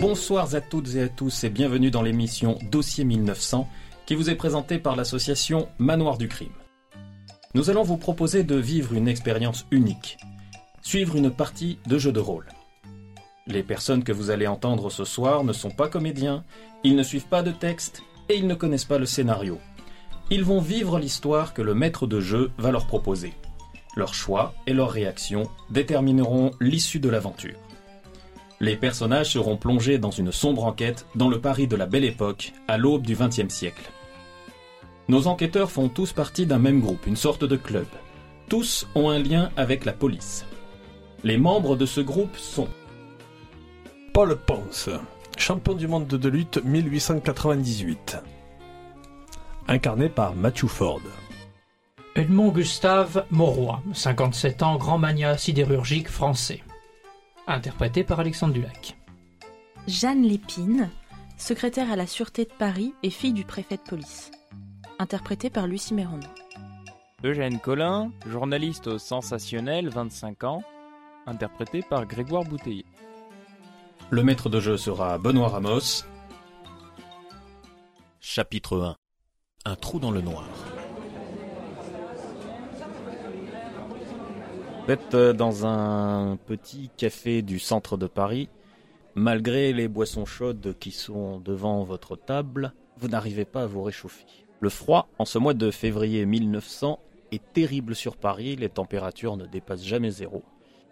Bonsoir à toutes et à tous et bienvenue dans l'émission Dossier 1900 qui vous est présentée par l'association Manoir du Crime. Nous allons vous proposer de vivre une expérience unique, suivre une partie de jeu de rôle. Les personnes que vous allez entendre ce soir ne sont pas comédiens, ils ne suivent pas de texte et ils ne connaissent pas le scénario. Ils vont vivre l'histoire que le maître de jeu va leur proposer. Leurs choix et leurs réactions détermineront l'issue de l'aventure. Les personnages seront plongés dans une sombre enquête dans le Paris de la Belle Époque, à l'aube du XXe siècle. Nos enquêteurs font tous partie d'un même groupe, une sorte de club. Tous ont un lien avec la police. Les membres de ce groupe sont Paul Ponce, champion du monde de lutte 1898. Incarné par Matthew Ford. Edmond Gustave Mauroy, 57 ans, grand mania sidérurgique français. Interprété par Alexandre Dulac. Jeanne Lépine, secrétaire à la Sûreté de Paris et fille du préfet de police. Interprétée par Lucie Mérandon. Eugène Collin, journaliste au Sensationnel, 25 ans. Interprété par Grégoire Bouteiller. Le maître de jeu sera Benoît Ramos. Chapitre 1 Un trou dans le noir. Vous êtes euh, dans un petit café du centre de Paris. Malgré les boissons chaudes qui sont devant votre table, vous n'arrivez pas à vous réchauffer. Le froid, en ce mois de février 1900, est terrible sur Paris, les températures ne dépassent jamais zéro.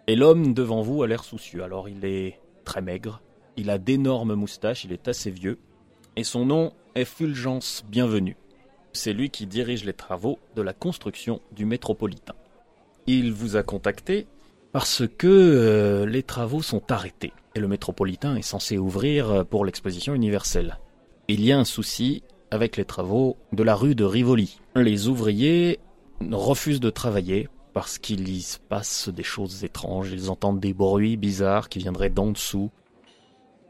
Et l'homme devant vous a l'air soucieux, alors il est très maigre, il a d'énormes moustaches, il est assez vieux, et son nom est Fulgence Bienvenue. C'est lui qui dirige les travaux de la construction du métropolitain. Il vous a contacté parce que euh, les travaux sont arrêtés et le métropolitain est censé ouvrir pour l'exposition universelle. Il y a un souci avec les travaux de la rue de Rivoli. Les ouvriers refusent de travailler parce qu'il y se passe des choses étranges, ils entendent des bruits bizarres qui viendraient d'en dessous.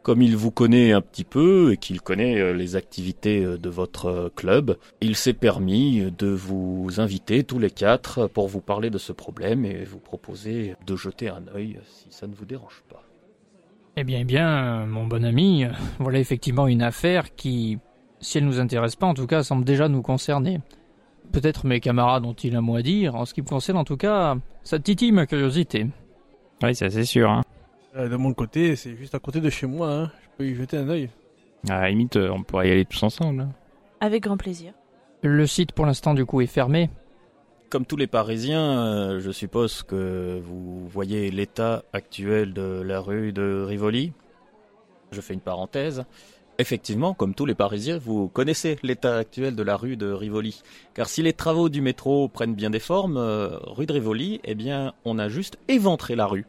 Comme il vous connaît un petit peu et qu'il connaît euh, les activités euh, de votre euh, club, il s'est permis de vous inviter tous les quatre pour vous parler de ce problème et vous proposer de jeter un œil si ça ne vous dérange pas. Eh bien, eh bien, mon bon ami, voilà effectivement une affaire qui, si elle nous intéresse pas, en tout cas, semble déjà nous concerner. Peut-être mes camarades ont-ils un mot à dire. En ce qui me concerne, en tout cas, ça titille ma curiosité. Oui, ça c'est sûr. Hein. Euh, de mon côté, c'est juste à côté de chez moi. hein. Je peux y jeter un œil. À la limite, euh, on pourrait y aller tous ensemble. hein. Avec grand plaisir. Le site, pour l'instant, du coup, est fermé. Comme tous les Parisiens, euh, je suppose que vous voyez l'état actuel de la rue de Rivoli. Je fais une parenthèse. Effectivement, comme tous les Parisiens, vous connaissez l'état actuel de la rue de Rivoli. Car si les travaux du métro prennent bien des formes, euh, rue de Rivoli, eh bien, on a juste éventré la rue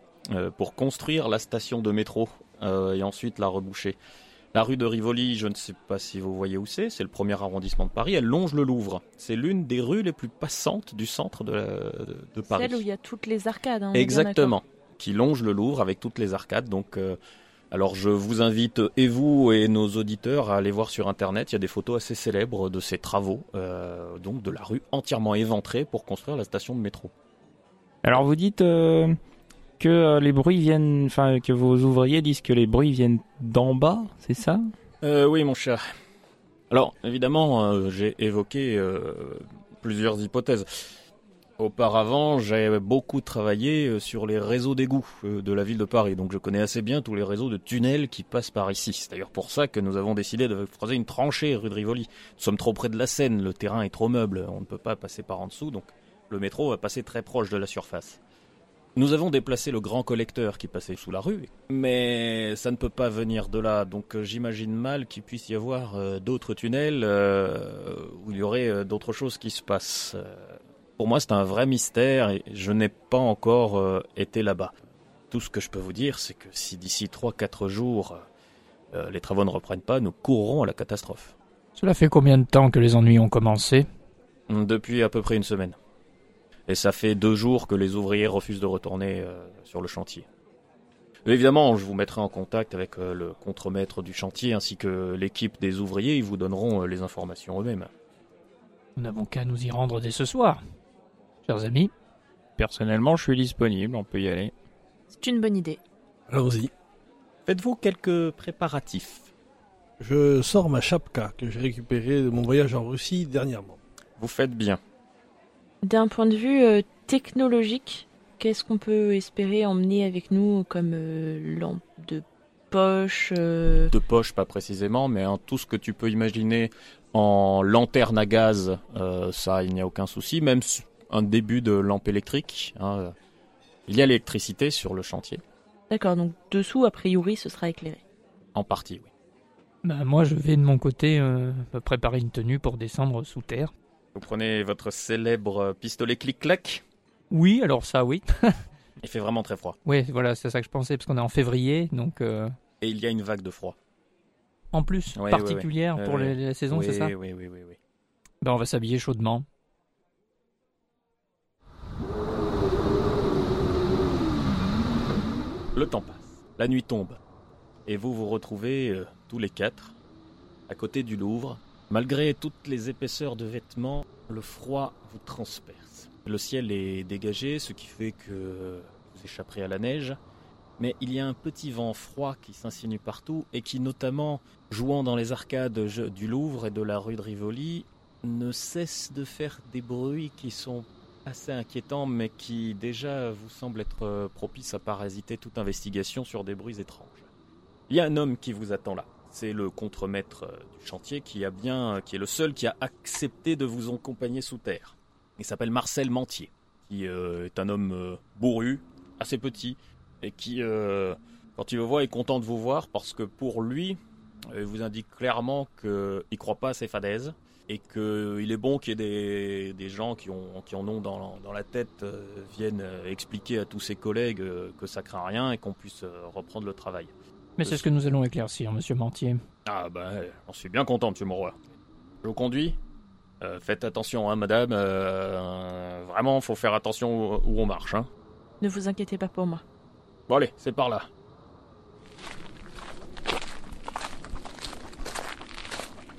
pour construire la station de métro euh, et ensuite la reboucher. La rue de Rivoli, je ne sais pas si vous voyez où c'est, c'est le premier arrondissement de Paris, elle longe le Louvre. C'est l'une des rues les plus passantes du centre de, de- de Paris. Celle où il y a toutes les arcades. hein, Exactement, qui longe le Louvre avec toutes les arcades. Donc, euh, alors je vous invite et vous et nos auditeurs à aller voir sur internet. Il y a des photos assez célèbres de ces travaux, euh, donc de la rue entièrement éventrée pour construire la station de métro. Alors vous dites euh, que euh, les bruits viennent, enfin que vos ouvriers disent que les bruits viennent d'en bas, c'est ça? Euh, oui, mon cher. Alors, évidemment, euh, j'ai évoqué plusieurs hypothèses. Auparavant, j'ai beaucoup travaillé sur les réseaux d'égouts de la ville de Paris, donc je connais assez bien tous les réseaux de tunnels qui passent par ici. C'est d'ailleurs pour ça que nous avons décidé de creuser une tranchée rue de Rivoli. Nous sommes trop près de la Seine, le terrain est trop meuble, on ne peut pas passer par en dessous, donc le métro va passer très proche de la surface. Nous avons déplacé le grand collecteur qui passait sous la rue, mais ça ne peut pas venir de là, donc euh, j'imagine mal qu'il puisse y avoir euh, d'autres tunnels euh, où il y aurait euh, d'autres choses qui se passent. Pour moi, c'est un vrai mystère et je n'ai pas encore été là-bas. Tout ce que je peux vous dire, c'est que si d'ici 3-4 jours les travaux ne reprennent pas, nous courrons à la catastrophe. Cela fait combien de temps que les ennuis ont commencé? Depuis à peu près une semaine. Et ça fait deux jours que les ouvriers refusent de retourner euh, sur le chantier. Évidemment, je vous mettrai en contact avec euh, le contremaître du chantier ainsi que l'équipe des ouvriers. Ils vous donneront euh, les informations eux-mêmes. Nous n'avons qu'à nous y rendre dès ce soir. Chers amis, Personnellement, je suis disponible, on peut y aller. C'est une bonne idée. Allons-y. Faites-vous quelques préparatifs. Je sors ma chapka que j'ai récupérée de mon voyage en Russie dernièrement. Vous faites bien. D'un point de vue euh, technologique, qu'est-ce qu'on peut espérer emmener avec nous comme euh, lampe de poche euh, De poche, pas précisément, mais hein, tout ce que tu peux imaginer en lanterne à gaz, euh, ça, il n'y a aucun souci. Même un début de lampe électrique. hein, il y a l'électricité sur le chantier, D'accord, donc dessous, a priori, ce sera éclairé. en partie, oui. Bah, moi, je vais de mon côté euh, préparer une tenue pour descendre sous terre. Vous prenez votre célèbre pistolet clic-clac. Oui, alors ça, oui. Il fait vraiment très froid. Oui, voilà, c'est ça que je pensais, parce qu'on est en février, donc euh, Et il y a une vague de froid. en plus, Ouais, particulière ouais. pour les- la saison, c'est ça Oui, oui, oui, oui. Ben, on va s'habiller chaudement. Le temps passe, la nuit tombe, et vous vous retrouvez euh, tous les quatre à côté du Louvre. Malgré toutes les épaisseurs de vêtements, le froid vous transperce. Le ciel est dégagé, ce qui fait que vous échapperez à la neige, mais il y a un petit vent froid qui s'insinue partout et qui, notamment jouant dans les arcades du Louvre et de la rue de Rivoli, ne cesse de faire des bruits qui sont assez inquiétant, mais qui déjà vous semble être euh, propice à parasiter toute investigation sur des bruits étranges. Il y a un homme qui vous attend là. C'est le contremaître euh, du chantier qui a bien, qui est le seul qui a accepté de vous accompagner sous terre. Il s'appelle Marcel Mantier, qui euh, est un homme euh, bourru, assez petit, et qui, euh, quand il vous voit, est content de vous voir parce que pour lui, euh, il vous indique clairement qu'il ne croit pas à ces fadaises et qu'il est bon qu'il y ait des, gens qui, ont, qui en ont dans, la tête euh, viennent euh, expliquer à tous ses collègues euh, que ça craint rien et qu'on puisse euh, reprendre le travail. Mais c'est ce que nous allons éclaircir, monsieur Mantier. Ah ben, j'en suis bien content, monsieur Monroy. Je vous conduis. Euh, faites attention, hein, madame. euh, vraiment, faut faire attention où, où on marche. Hein. Ne vous inquiétez pas pour moi. Bon allez, c'est par là.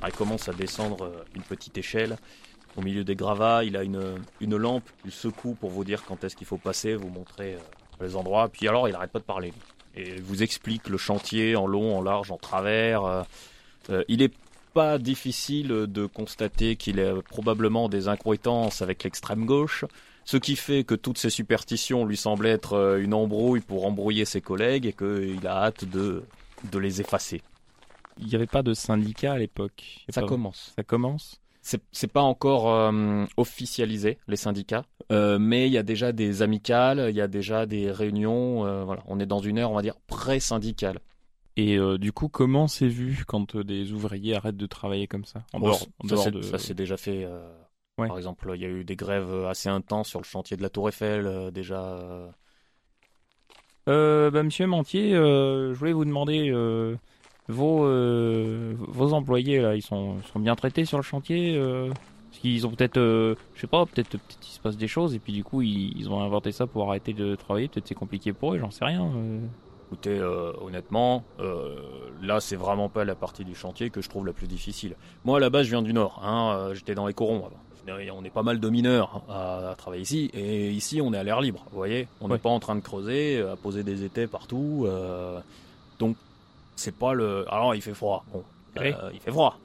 Ah, il commence à descendre euh, une petite échelle. Au milieu des gravats, il a une, une lampe, il secoue pour vous dire quand est-ce qu'il faut passer, vous montrer euh, les endroits. Puis alors, il arrête pas de parler. Et vous explique le chantier en long, en large, en travers. euh, euh, il est pas difficile de constater qu'il a probablement des incohérences avec l'extrême gauche, ce qui fait que toutes ces superstitions lui semblent être euh, une embrouille pour embrouiller ses collègues et qu'il a hâte de, de les effacer. Il n'y avait pas de syndicat à l'époque. Ça pas- commence. Ça commence. C'est pas encore euh, officialisé, les syndicats, euh, mais il y a déjà des amicales, il y a déjà des réunions. euh, voilà. On est dans une ère, on va dire, pré-syndicale. Et du coup, comment c'est vu quand des ouvriers arrêtent de travailler comme ça? En dehors, ça, de... ça s'est déjà fait. Ouais. Par exemple, il y a eu des grèves assez intenses sur le chantier de la Tour Eiffel, déjà. bah, monsieur Mantier, je voulais vous demander, vos, euh, vos employés, là, ils sont, sont bien traités sur le chantier euh, Parce qu'ils ont peut-être, euh, je sais pas, peut-être peut il se passe des choses, et puis du coup, ils, ils ont inventé ça pour arrêter de travailler. Peut-être c'est compliqué pour eux, j'en sais rien. euh. Écoutez, euh, honnêtement, euh, là, c'est vraiment pas la partie du chantier que je trouve la plus difficile. Moi, à la base, je viens du Nord. Hein, euh, J'étais dans les corons avant. On est pas mal de mineurs à, à travailler ici, et ici, on est à l'air libre. Vous voyez, on n'est Ouais. pas en train de creuser, à poser des étais partout. donc, c'est pas le. Alors, il fait froid. Bon, Oui. euh, il fait froid.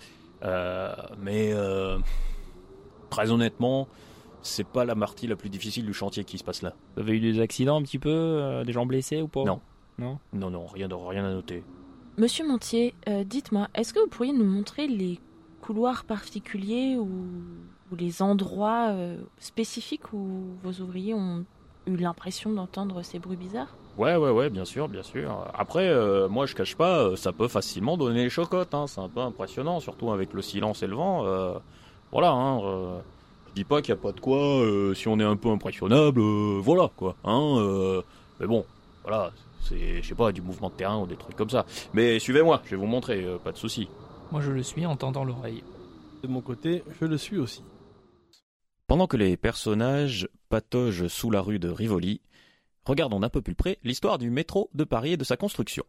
Euh, mais euh, très honnêtement, c'est pas la partie la plus difficile du chantier qui se passe là. Vous avez eu des accidents un petit peu, euh, des gens blessés ou pas? Non. Non? Non, non, rien, de, rien à noter. Monsieur Montier, euh, dites-moi, est-ce que vous pourriez nous montrer les couloirs particuliers ou, ou les endroits euh, spécifiques où vos ouvriers ont eu l'impression d'entendre ces bruits bizarres? Ouais, ouais, ouais, bien sûr, bien sûr. Après, euh, moi, je cache pas, euh, ça peut facilement donner les chocottes. Hein, c'est un peu impressionnant, surtout avec le silence et le vent. euh, voilà, hein, euh, je dis pas qu'il n'y a pas de quoi, euh, si on est un peu impressionnable, euh, voilà, quoi. Hein, euh, mais bon, voilà, c'est, je sais pas, du mouvement de terrain ou des trucs comme ça. Mais suivez-moi, je vais vous montrer, euh, pas de souci. Moi, je le suis en tendant l'oreille. De mon côté, je le suis aussi. Pendant que les personnages pataugent sous la rue de Rivoli, regardons d'un peu plus près l'histoire du métro de Paris et de sa construction.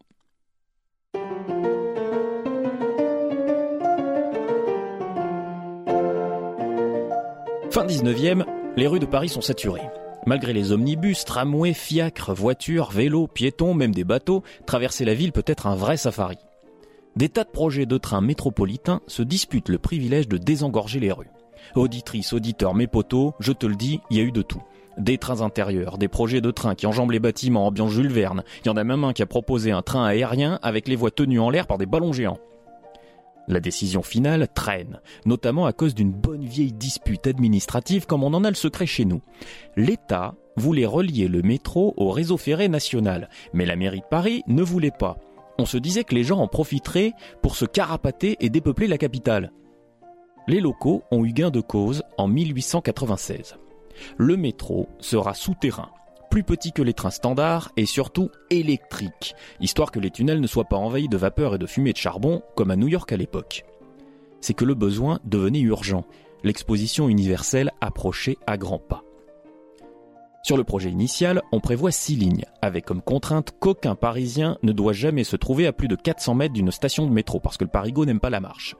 Fin 19e, les rues de Paris sont saturées. Malgré les omnibus, tramways, fiacres, voitures, vélos, piétons, même des bateaux, traverser la ville peut être un vrai safari. Des tas de projets de trains métropolitains se disputent le privilège de désengorger les rues. Auditrices, auditeurs, mes potos, je te le dis, il y a eu de tout. Des trains intérieurs, des projets de trains qui enjambent les bâtiments ambiance Jules Verne. Il y en a même un qui a proposé un train aérien avec les voies tenues en l'air par des ballons géants. La décision finale traîne, notamment à cause d'une bonne vieille dispute administrative comme on en a le secret chez nous. L'État voulait relier le métro au réseau ferré national, mais la mairie de Paris ne voulait pas. On se disait que les gens en profiteraient pour se carapater et dépeupler la capitale. Les locaux ont eu gain de cause en 1896. Le métro sera souterrain, plus petit que les trains standards et surtout électrique, histoire que les tunnels ne soient pas envahis de vapeur et de fumée de charbon comme à New York à l'époque. C'est que le besoin devenait urgent, l'exposition universelle approchait à grands pas. Sur le projet initial, on prévoit six lignes, avec comme contrainte qu'aucun Parisien ne doit jamais se trouver à plus de 400 mètres d'une station de métro, parce que le Parigo n'aime pas la marche.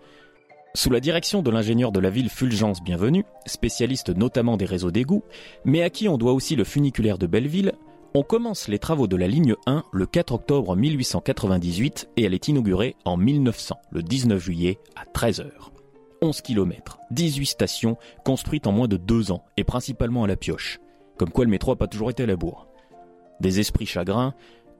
Sous la direction de l'ingénieur de la ville Fulgence Bienvenu, spécialiste notamment des réseaux d'égouts, mais à qui on doit aussi le funiculaire de Belleville, on commence les travaux de la ligne 1 le 4 octobre 1898 et elle est inaugurée en 1900, le 19 juillet à 13h. 11 km, 18 stations construites en moins de deux ans et principalement à la pioche. Comme quoi le métro n'a pas toujours été à la bourre. Des esprits chagrins,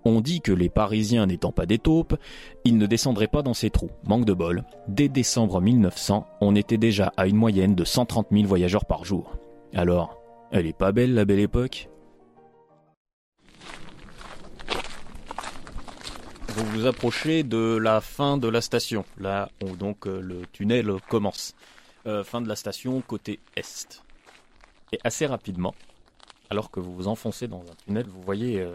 on dit que les Parisiens n'étant pas des taupes, ils ne descendraient pas dans ces trous. Manque de bol. Dès décembre 1900, on était déjà à une moyenne de 130 000 voyageurs par jour. Alors, elle est pas belle la belle époque? Vous vous approchez de la fin de la station, là où donc euh, le tunnel commence. Euh, fin de la station côté est. Et assez rapidement, alors que vous vous enfoncez dans un tunnel, vous voyez euh,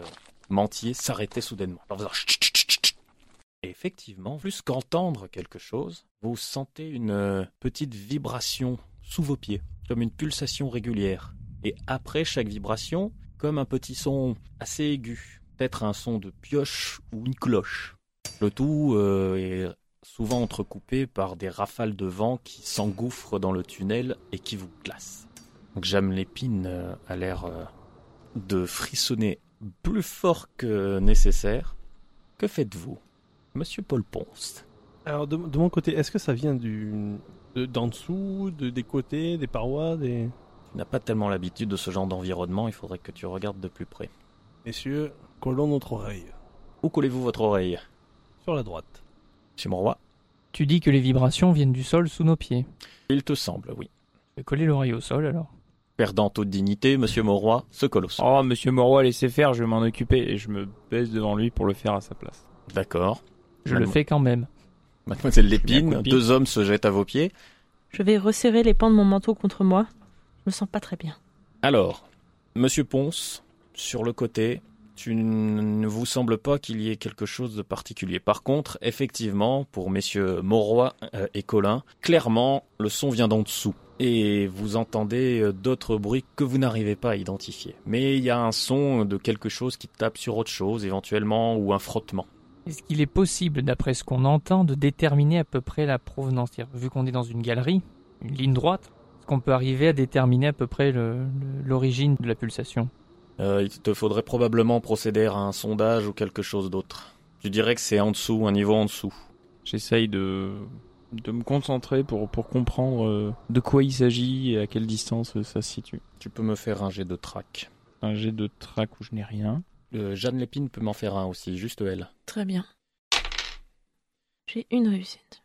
Mentier s'arrêter soudainement. En faisant chut, chut, chut. Et effectivement, plus qu'entendre quelque chose, vous sentez une euh, petite vibration sous vos pieds, comme une pulsation régulière. Et après chaque vibration, comme un petit son assez aigu, peut-être un son de pioche ou une cloche. Le tout euh, est souvent entrecoupé par des rafales de vent qui s'engouffrent dans le tunnel et qui vous glacent. Donc Jam Lépine a l'air euh, de frissonner plus fort que nécessaire. Que faites-vous, Monsieur Paul Ponce? Alors, de, de mon côté, est-ce que ça vient du de- d'en dessous, de, des côtés, des parois, des... Tu n'as pas tellement l'habitude de ce genre d'environnement, il faudrait que tu regardes de plus près. Messieurs, collons notre oreille. Où collez-vous votre oreille? Sur la droite. Chez mon roi Tu dis que les vibrations viennent du sol sous nos pieds. Il te semble, oui. Je vais coller l'oreille au sol alors. Perdant toute dignité, Monsieur Mauroy se colle au sol. Oh, monsieur Moroy, laissez faire, je vais m'en occuper. Et je me baisse devant lui pour le faire à sa place. D'accord. Je le fais quand même. Mademoiselle Lépine, deux hommes se jettent à vos pieds. Je vais resserrer les pans de mon manteau contre moi. Je me sens pas très bien. Alors, Monsieur Ponce, sur le côté, tu ne vous semble pas qu'il y ait quelque chose de particulier. Par contre, effectivement, pour messieurs Mauroy euh, et Colin, clairement, le son vient d'en dessous. Et vous entendez euh, d'autres bruits que vous n'arrivez pas à identifier. Mais il y a un son de quelque chose qui tape sur autre chose, éventuellement, ou un frottement. Est-ce qu'il est possible, d'après ce qu'on entend, de déterminer à peu près la provenance? Vu qu'on est dans une galerie, une ligne droite, est-ce qu'on peut arriver à déterminer à peu près l'origine de la pulsation? Euh, il te faudrait probablement procéder à un sondage ou quelque chose d'autre. Tu dirais que c'est en dessous, un niveau en dessous. J'essaye de, de me concentrer pour, pour comprendre euh, de quoi il s'agit et à quelle distance euh, ça se situe. Tu peux me faire un jet de track. Un jet de track où je n'ai rien. Euh, Jeanne Lépine peut m'en faire un aussi, juste elle. Très bien. J'ai une réussite.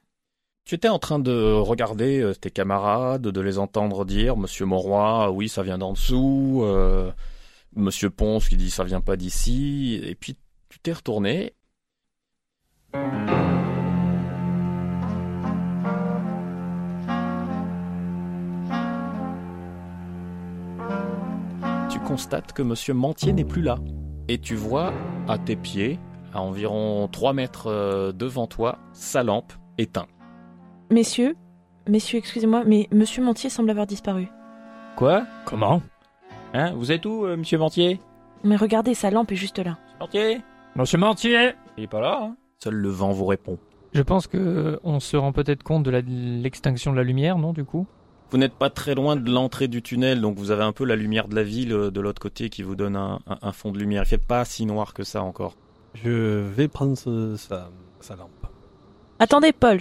Tu étais en train de regarder tes camarades, de les entendre dire Monsieur Mauroy, oui, ça vient d'en dessous. euh, Monsieur Ponce qui dit ça vient pas d'ici. Et puis tu t'es retourné. Tu constates que Monsieur Mentier n'est plus là. Et tu vois à tes pieds, à environ 3 mètres euh, devant toi, sa lampe éteinte. Messieurs, messieurs, excusez-moi, mais Monsieur Mentier semble avoir disparu. Quoi? Comment? Hein Vous êtes où, euh, monsieur Mentier? Mais regardez, sa lampe est juste là. Mentier? Monsieur Mentier Il est pas là, hein Seul le vent vous répond. Je pense que euh, on se rend peut-être compte de la- l'extinction de la lumière, non, du coup? Vous n'êtes pas très loin de l'entrée du tunnel, donc vous avez un peu la lumière de la ville euh, de l'autre côté qui vous donne un, un- un fond de lumière. Il fait pas si noir que ça encore. Je vais prendre ce- sa, sa lampe. Attendez, Paul.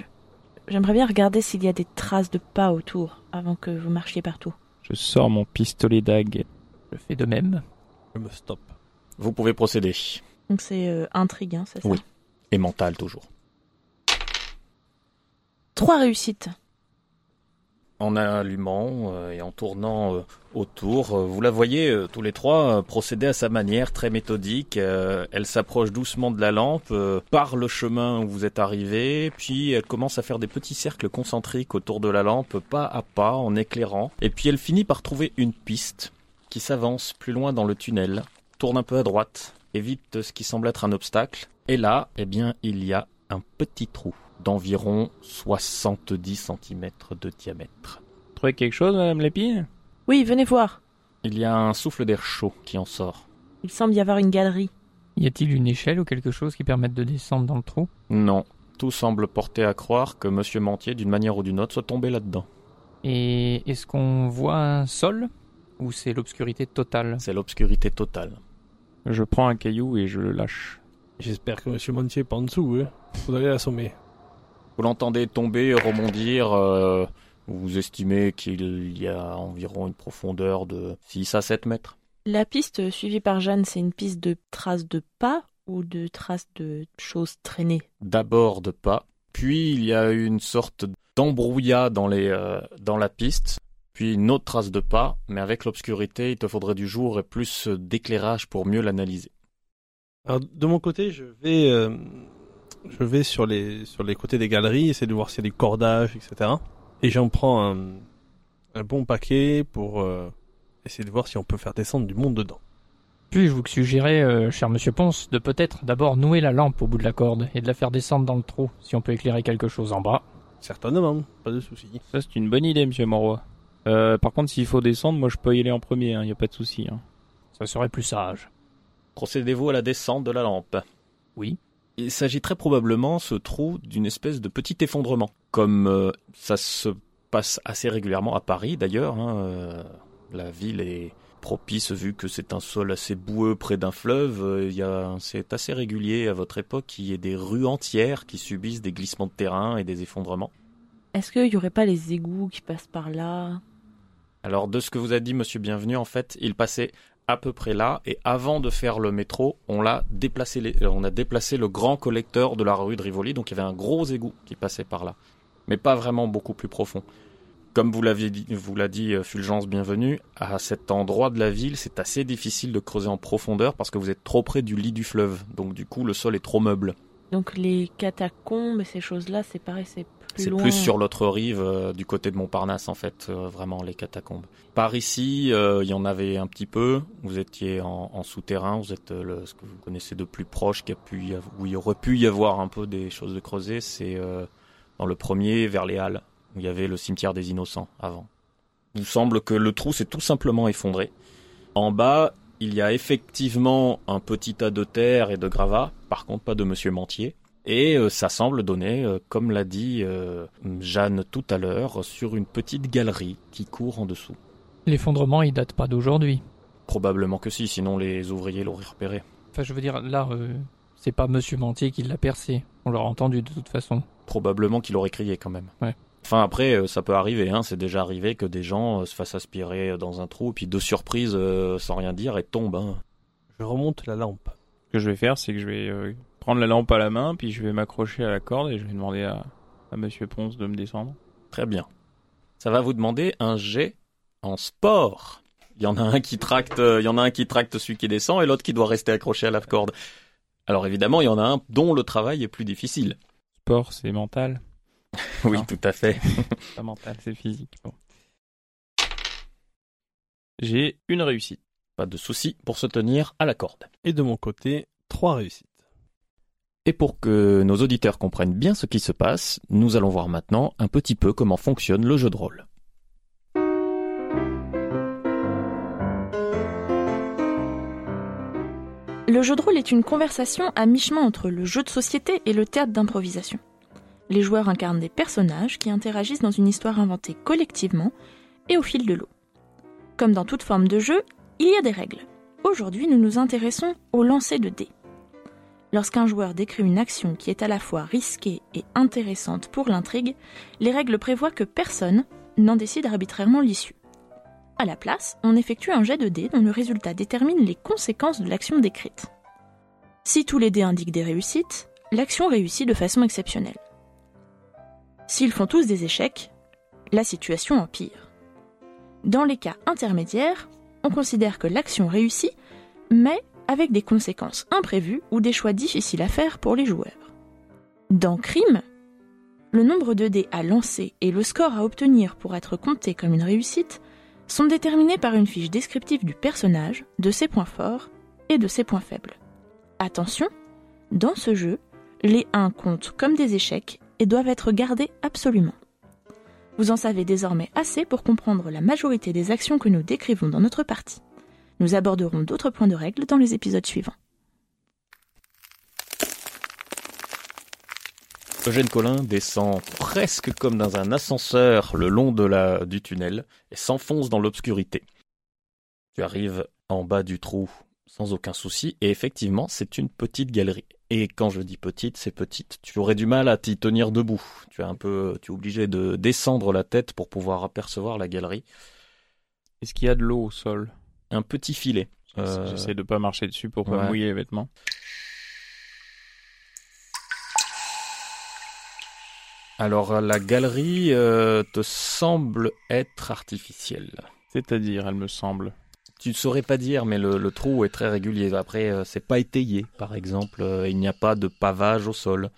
J'aimerais bien regarder s'il y a des traces de pas autour avant que vous marchiez partout. Je sors mon pistolet dague. Je fais de même. Je me stoppe. Vous pouvez procéder. Donc c'est euh, intrigue, hein, c'est ça Oui. Et mental toujours. Trois réussites. En allumant euh, et en tournant euh, autour, euh, vous la voyez tous les trois procéder à sa manière très méthodique. Elle s'approche doucement de la lampe, par le chemin où vous êtes arrivé, puis elle commence à faire des petits cercles concentriques autour de la lampe, pas à pas, en éclairant. Et puis elle finit par trouver une piste qui s'avance plus loin dans le tunnel, tourne un peu à droite, évite ce qui semble être un obstacle. Et là, eh bien, il y a un petit trou d'environ 70 cm de diamètre. Trouvé quelque chose, Madame Lépine Oui, venez voir. Il y a un souffle d'air chaud qui en sort. Il semble y avoir une galerie. Y a-t-il une échelle ou quelque chose qui permette de descendre dans le trou? Non, tout semble porter à croire que Monsieur Mantier, d'une manière ou d'une autre, soit tombé là-dedans. Et est-ce qu'on voit un sol Ou c'est l'obscurité totale? C'est l'obscurité totale. Je prends un caillou et je le lâche. J'espère que Monsieur Montier est pas en dessous. Hein. Faudrait l'assommer. Vous l'entendez tomber, rebondir. euh, vous estimez qu'il y a environ une profondeur de 6 à 7 mètres? La piste suivie par Jeanne, c'est une piste de traces de pas ou de traces de choses traînées? D'abord de pas, puis il y a une sorte d'embrouillat dans, les, euh, dans la piste, puis une autre trace de pas, mais avec l'obscurité, il te faudrait du jour et plus d'éclairage pour mieux l'analyser. Alors, de mon côté, je vais, euh, je vais sur les, sur les côtés des galeries, essayer de voir s'il y a des cordages, etc. Et j'en prends un, un bon paquet pour euh, essayer de voir si on peut faire descendre du monde dedans. Puis je vous suggérais, euh, cher monsieur Ponce, de peut-être d'abord nouer la lampe au bout de la corde et de la faire descendre dans le trou, si on peut éclairer quelque chose en bas. Certainement, pas de souci. Ça, c'est une bonne idée, Monsieur Monroy. Euh, par contre, s'il faut descendre, moi, je peux y aller en premier. Il n'y a pas de souci. hein. Ça serait plus sage. Procédez-vous à la descente de la lampe Oui. Il s'agit très probablement, ce trou, d'une espèce de petit effondrement. Comme euh, ça se passe assez régulièrement à Paris, d'ailleurs. hein, euh, la ville est propice vu que c'est un sol assez boueux près d'un fleuve. euh, il c'est assez régulier à votre époque qu'il y ait des rues entières qui subissent des glissements de terrain et des effondrements. Est-ce qu'il y aurait pas les égouts qui passent par là? Alors, de ce que vous a dit Monsieur Bienvenu, en fait, il passait à peu près là, et avant de faire le métro, on l'a déplacé, euh, on a déplacé le grand collecteur de la rue de Rivoli, donc il y avait un gros égout qui passait par là, mais pas vraiment beaucoup plus profond. Comme vous l'aviez dit, vous l'a dit euh, Fulgence Bienvenue, à cet endroit de la ville, c'est assez difficile de creuser en profondeur parce que vous êtes trop près du lit du fleuve, donc du coup le sol est trop meuble. Donc les catacombes ces choses-là, c'est pareil, c'est plus C'est plus sur l'autre rive, euh, du côté de Montparnasse en fait, euh, vraiment les catacombes. Par ici, euh, il y en avait un petit peu. Vous étiez en, en souterrain, vous êtes le, ce que vous connaissez de plus proche, qui a pu y où il aurait pu y avoir un peu des choses de creuser, c'est dans le premier vers les Halles, où il y avait le cimetière des Innocents avant. Il semble que le trou s'est tout simplement effondré. En bas, il y a effectivement un petit tas de terre et de gravats, par contre pas de Monsieur Mantier. Et euh, ça semble donner, euh, comme l'a dit euh, Jeanne tout à l'heure, sur une petite galerie qui court en dessous. L'effondrement, il date pas d'aujourd'hui. Probablement que si, sinon les ouvriers l'auraient repéré. Enfin, je veux dire, là, euh, c'est pas monsieur Mantier qui l'a percé. On l'aura entendu de toute façon. Probablement qu'il aurait crié quand même. Ouais. Enfin après, ça peut arriver, hein, c'est déjà arrivé que des gens se fassent aspirer dans un trou, puis de surprise, euh, sans rien dire, et tombent. hein. Je remonte la lampe. Ce que je vais faire, c'est que je vais euh, prendre la lampe à la main, puis je vais m'accrocher à la corde et je vais demander à, à Monsieur Ponce de me descendre. Très bien. Ça va vous demander un jet en sport. Il y en a un qui tracte, euh, il y en a un qui tracte celui qui descend et l'autre qui doit rester accroché à la corde. Alors évidemment, il y en a un dont le travail est plus difficile. Sport, c'est mental. Oui, Non. tout à fait. Pas mental, c'est physique. Bon. J'ai une réussite. Pas de souci pour se tenir à la corde. Et de mon côté, trois réussites. Et pour que nos auditeurs comprennent bien ce qui se passe, nous allons voir maintenant un petit peu comment fonctionne le jeu de rôle. Le jeu de rôle est une conversation à mi-chemin entre le jeu de société et le théâtre d'improvisation. Les joueurs incarnent des personnages qui interagissent dans une histoire inventée collectivement et au fil de l'eau. Comme dans toute forme de jeu, il y a des règles. Aujourd'hui, nous nous intéressons au lancer de dés. Lorsqu'un joueur décrit une action qui est à la fois risquée et intéressante pour l'intrigue, les règles prévoient que personne n'en décide arbitrairement l'issue. À la place, on effectue un jet de dés dont le résultat détermine les conséquences de l'action décrite. Si tous les dés indiquent des réussites, l'action réussit de façon exceptionnelle. S'ils font tous des échecs, la situation empire. Dans les cas intermédiaires, on considère que l'action réussit, mais avec des conséquences imprévues ou des choix difficiles à faire pour les joueurs. Dans Crime, le nombre de dés à lancer et le score à obtenir pour être compté comme une réussite sont déterminés par une fiche descriptive du personnage, de ses points forts et de ses points faibles. Attention, dans ce jeu, les 1 comptent comme des échecs et doivent être gardés absolument. Vous en savez désormais assez pour comprendre la majorité des actions que nous décrivons dans notre partie. Nous aborderons d'autres points de règle dans les épisodes suivants. Eugène Collin descend presque comme dans un ascenseur le long de la, du tunnel et s'enfonce dans l'obscurité. Tu arrives en bas du trou sans aucun souci et effectivement c'est une petite galerie. Et quand je dis petite, c'est petite. Tu aurais du mal à t'y tenir debout. Tu es un peu, tu es obligé de descendre la tête pour pouvoir apercevoir la galerie. Est-ce qu'il y a de l'eau au sol? Un petit filet. Euh, J'essaie de pas marcher dessus pour pas ouais. mouiller les vêtements. Alors la galerie euh, te semble être artificielle. C'est-à-dire, elle me semble. Tu ne saurais pas dire, mais le, le trou est très régulier. Après, euh, c'est pas étayé, par exemple. Euh, il n'y a pas de pavage au sol.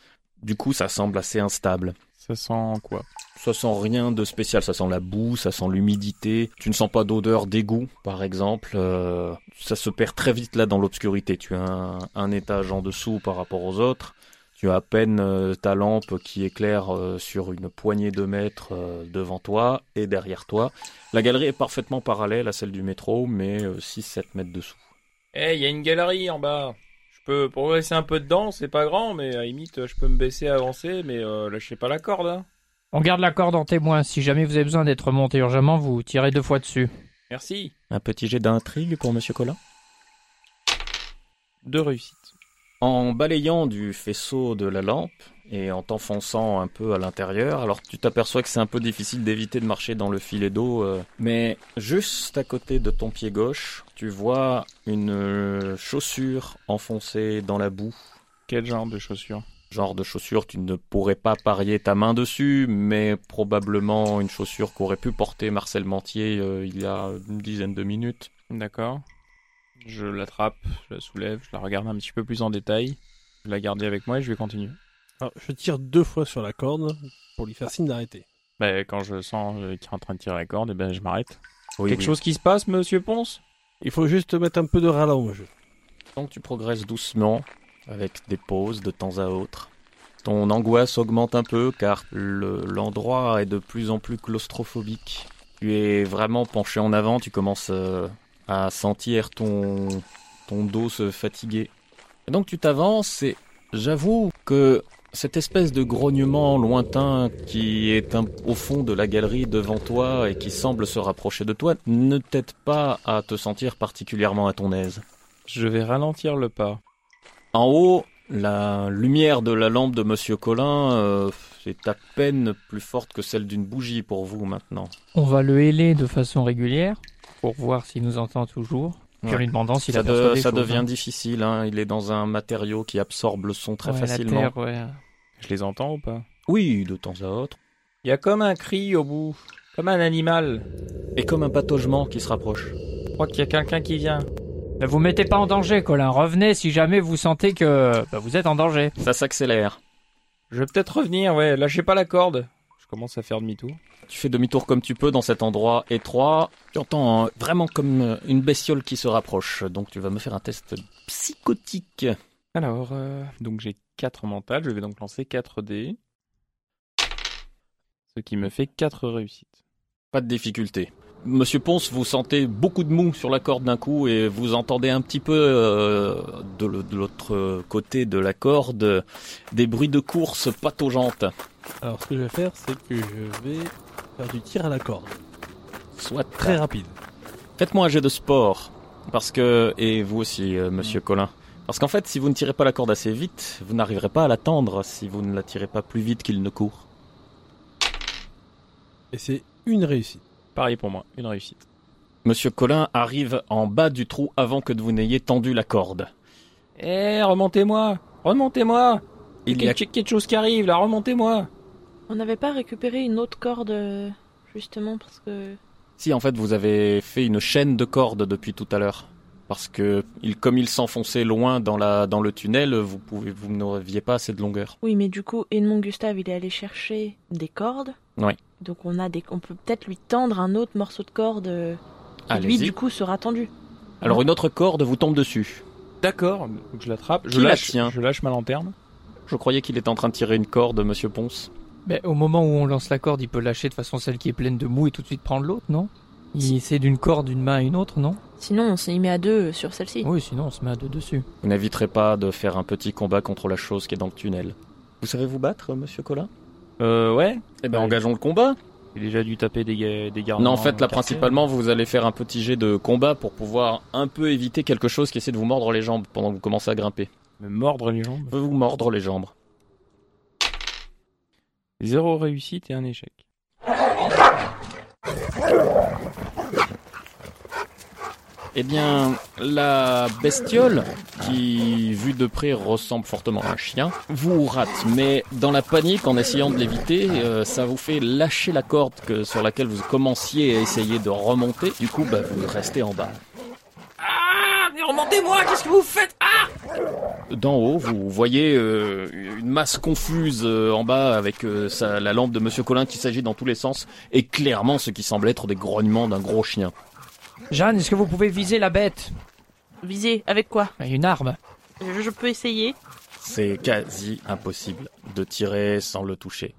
Du coup, ça semble assez instable. Ça sent quoi? Ça sent rien de spécial. Ça sent la boue, ça sent l'humidité. Tu ne sens pas d'odeur d'égout, par exemple. Euh, ça se perd très vite là dans l'obscurité. Tu as un, étage en dessous par rapport aux autres. Tu as à peine euh, ta lampe qui éclaire euh, sur une poignée de mètres devant toi et derrière toi. La galerie est parfaitement parallèle à celle du métro, mais 6-7 mètres dessous. Eh, il y a une galerie en bas. Peux progresser un peu dedans, c'est pas grand, mais à limite, je peux me baisser, avancer, mais euh, lâchez pas la corde. Hein. On garde la corde en témoin. Si jamais vous avez besoin d'être monté urgemment, vous tirez deux fois dessus. Merci. Un petit jet d'intrigue pour Monsieur Collin Deux réussites. En balayant du faisceau de la lampe et en t'enfonçant un peu à l'intérieur, alors tu t'aperçois que c'est un peu difficile d'éviter de marcher dans le filet d'eau, euh, mais juste à côté de ton pied gauche, tu vois une euh, chaussure enfoncée dans la boue. Quel genre de chaussures Genre de chaussure, tu ne pourrais pas parier ta main dessus, mais probablement une chaussure qu'aurait pu porter Marcel Mentier euh, il y a une dizaine de minutes. D'accord. Je l'attrape, je la soulève, je la regarde un petit peu plus en détail. Je la garde avec moi et je vais continuer. Alors, je tire deux fois sur la corde pour lui faire signe d'arrêter. Bah, quand je sens euh, qu'il est en train de tirer la corde, eh ben, je m'arrête. Oui, Quelque oui. chose qui se passe, monsieur Ponce? Il faut juste mettre un peu de ralent au jeu. Donc tu progresses doucement, avec des pauses de temps à autre. Ton angoisse augmente un peu car le- l'endroit est de plus en plus claustrophobique. Tu es vraiment penché en avant, tu commences euh, à sentir ton, ton dos se fatiguer. Donc tu t'avances et j'avoue que cette espèce de grognement lointain qui est au fond de la galerie devant toi et qui semble se rapprocher de toi ne t'aide pas à te sentir particulièrement à ton aise. Je vais ralentir le pas. En haut, la lumière de la lampe de Monsieur Collin euh, est à peine plus forte que celle d'une bougie pour vous maintenant. On va le héler de façon régulière pour voir s'il nous entend toujours. Puis en lui demandant s'il Ça, aperçoit de- des ça choses, devient hein. difficile, hein. il est dans un matériau qui absorbe le son très Ouais, la facilement. terre, ouais. Je les entends ou pas? Oui, de temps à autre. Il y a comme un cri au bout. Comme un animal. Et comme un pataugement qui se rapproche. Je crois qu'il y a quelqu'un qui vient. Ne vous mettez pas en danger, Colin. Revenez si jamais vous sentez que bah, vous êtes en danger. Ça s'accélère. Je vais peut-être revenir, ouais. Lâchez pas la corde. Je commence à faire demi-tour. Tu fais demi-tour comme tu peux dans cet endroit étroit. Tu entends euh, vraiment comme euh, une bestiole qui se rapproche. Donc tu vas me faire un test psychotique. Alors, euh, donc j'ai 4 mentales. Je vais donc lancer 4 dés. Ce qui me fait 4 réussites. Pas de difficulté. Monsieur Ponce, vous sentez beaucoup de mou sur la corde d'un coup et vous entendez un petit peu euh, de l'autre côté de la corde des bruits de course pataugeantes. Alors, ce que je vais faire, c'est que je vais faire du tir à la corde. Soit Très rapide. Faites-moi un jet de sport. Parce que, et vous aussi, euh, monsieur Colin. Parce qu'en fait, si vous ne tirez pas la corde assez vite, vous n'arriverez pas à l'attendre si vous ne la tirez pas plus vite qu'il ne court. Et c'est une réussite. Pareil pour moi, une réussite. Monsieur Colin arrive en bas du trou avant que vous n'ayez tendu la corde. Eh, remontez-moi Remontez-moi Il y a quelque chose qui arrive là, remontez-moi On n'avait pas récupéré une autre corde, euh, justement, parce que... Si en fait vous avez fait une chaîne de cordes depuis tout à l'heure. Parce que il, comme il s'enfonçait loin dans, la, dans le tunnel, vous pouvez vous n'aviez pas assez de longueur. Oui, mais du coup, Edmond Gustave, il est allé chercher des cordes. Oui. Donc on a des... On peut peut-être lui tendre un autre morceau de corde euh, qui, lui, du coup, sera tendu. Alors une autre corde vous tombe dessus. D'accord, donc je l'attrape, je Qui la lâche, tient je lâche ma lanterne. Je croyais qu'il était en train de tirer une corde, monsieur Ponce. Mais au moment où on lance la corde, il peut lâcher de façon celle qui est pleine de mou et tout de suite prendre l'autre, non? Il essaie d'une corde d'une main à une autre, non? Sinon, on s'y met à deux euh, sur celle-ci. Oui, sinon on se met à deux dessus. Vous n'éviterez pas de faire un petit combat contre la chose qui est dans le tunnel. Vous savez vous battre, monsieur Colin Euh, ouais. Eh ben Ouais. engageons le combat. J'ai déjà dû taper des, des gardes. Non, en fait, là, principalement, vous allez faire un petit jet de combat pour pouvoir un peu éviter quelque chose qui essaie de vous mordre les jambes pendant que vous commencez à grimper. Me mordre les jambes. Vous mordre les jambes. Zéro réussite et un échec. Eh bien, la bestiole, qui, vue de près, ressemble fortement à un chien, vous rate. Mais dans la panique, en essayant de l'éviter, euh, ça vous fait lâcher la corde que, sur laquelle vous commenciez à essayer de remonter. Du coup, bah, vous restez en bas. Ah, mais remontez-moi, qu'est-ce que vous faites? Ah D'en haut, vous voyez euh, une masse confuse euh, en bas avec euh, sa- la lampe de Monsieur Colin qui s'agit dans tous les sens et clairement ce qui semble être des grognements d'un gros chien. Jeanne, est-ce que vous pouvez viser la bête? Viser avec quoi? Une arme. je, je peux essayer. C'est quasi impossible de tirer sans le toucher.